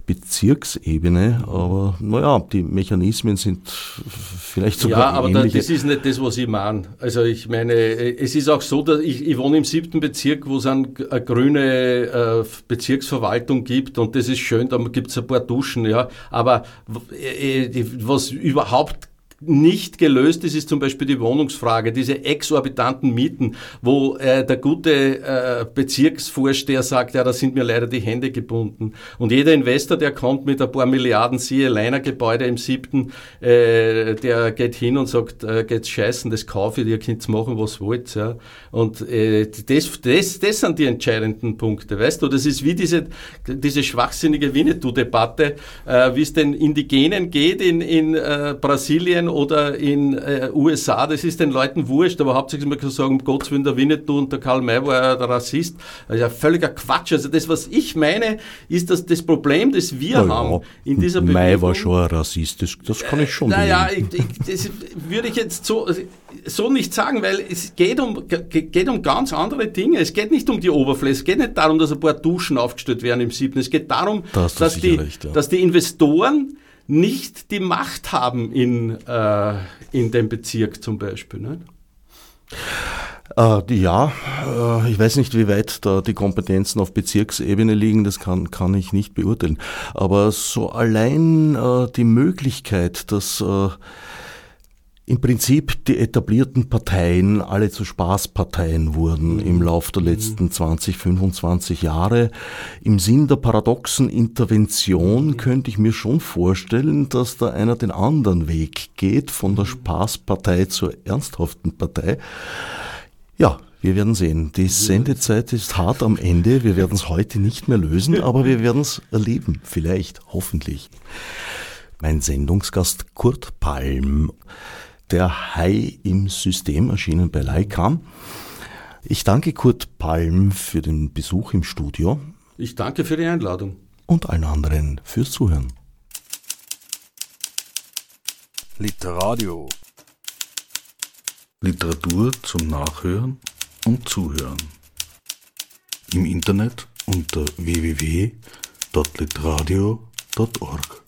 Bezirksebene. Aber naja, die Mechanismen sind vielleicht sogar Ja, aber ähnliche. das ist nicht das, was ich meine. Also ich meine, es ist auch so, dass ich, ich wohne im siebten Bezirk, wo es eine, eine grüne äh, Bezirksverwaltung gibt und das ist schön, da gibt es ein paar Duschen, ja. Aber äh, was überhaupt nicht gelöst ist, ist zum Beispiel die Wohnungsfrage, diese exorbitanten Mieten, wo äh, der gute äh, Bezirksvorsteher sagt, ja, da sind mir leider die Hände gebunden. Und jeder Investor, der kommt mit ein paar Milliarden, siehe Leiner Gebäude im siebten, äh, der geht hin und sagt, äh, geht's scheißen, das kaufe ich, ihr könnt machen, was wollt. Ja. Und äh, das, das, das sind die entscheidenden Punkte, weißt du? Das ist wie diese, diese schwachsinnige Winnetou-Debatte, äh, wie es den Indigenen geht in, in äh, Brasilien oder in äh, USA, das ist den Leuten wurscht, aber hauptsächlich man kann sagen, um Gottes Willen, der Winnetou und der Karl May war ja der Rassist. Das ist ja völliger Quatsch. Also das, was ich meine, ist, dass das Problem, das wir Na haben ja, in dieser May Bewegung... war schon ein Rassist, das, das kann ich schon Naja, belegen. ich, ich, das würde ich jetzt so, so nicht sagen, weil es geht um, geht um ganz andere Dinge. Es geht nicht um die Oberfläche, es geht nicht darum, dass ein paar Duschen aufgestellt werden im siebten. Es geht darum, Da hast du dass, die, recht, ja. dass die Investoren nicht die Macht haben in, äh, in dem Bezirk zum Beispiel. Ne? Äh, die- ja, äh, ich weiß nicht, wie weit da die Kompetenzen auf Bezirksebene liegen, das kann, kann ich nicht beurteilen. Aber so allein äh, die Möglichkeit, dass äh, im Prinzip die etablierten Parteien alle zu Spaßparteien wurden im Lauf der letzten 20, 25 Jahre. Im Sinn der paradoxen Intervention könnte ich mir schon vorstellen, dass da einer den anderen Weg geht, von der Spaßpartei zur ernsthaften Partei. Ja, wir werden sehen. Die Sendezeit ist hart am Ende. Wir werden es heute nicht mehr lösen, aber wir werden es erleben. Vielleicht, hoffentlich. Mein Sendungsgast Kurt Palm, der Hai im System, erschienen bei Leica. Ich danke Kurt Palm für den Besuch im Studio Ich danke für die Einladung. und allen anderen fürs Zuhören. Literadio. Literatur zum Nachhören und Zuhören. Im Internet unter www.literadio.org.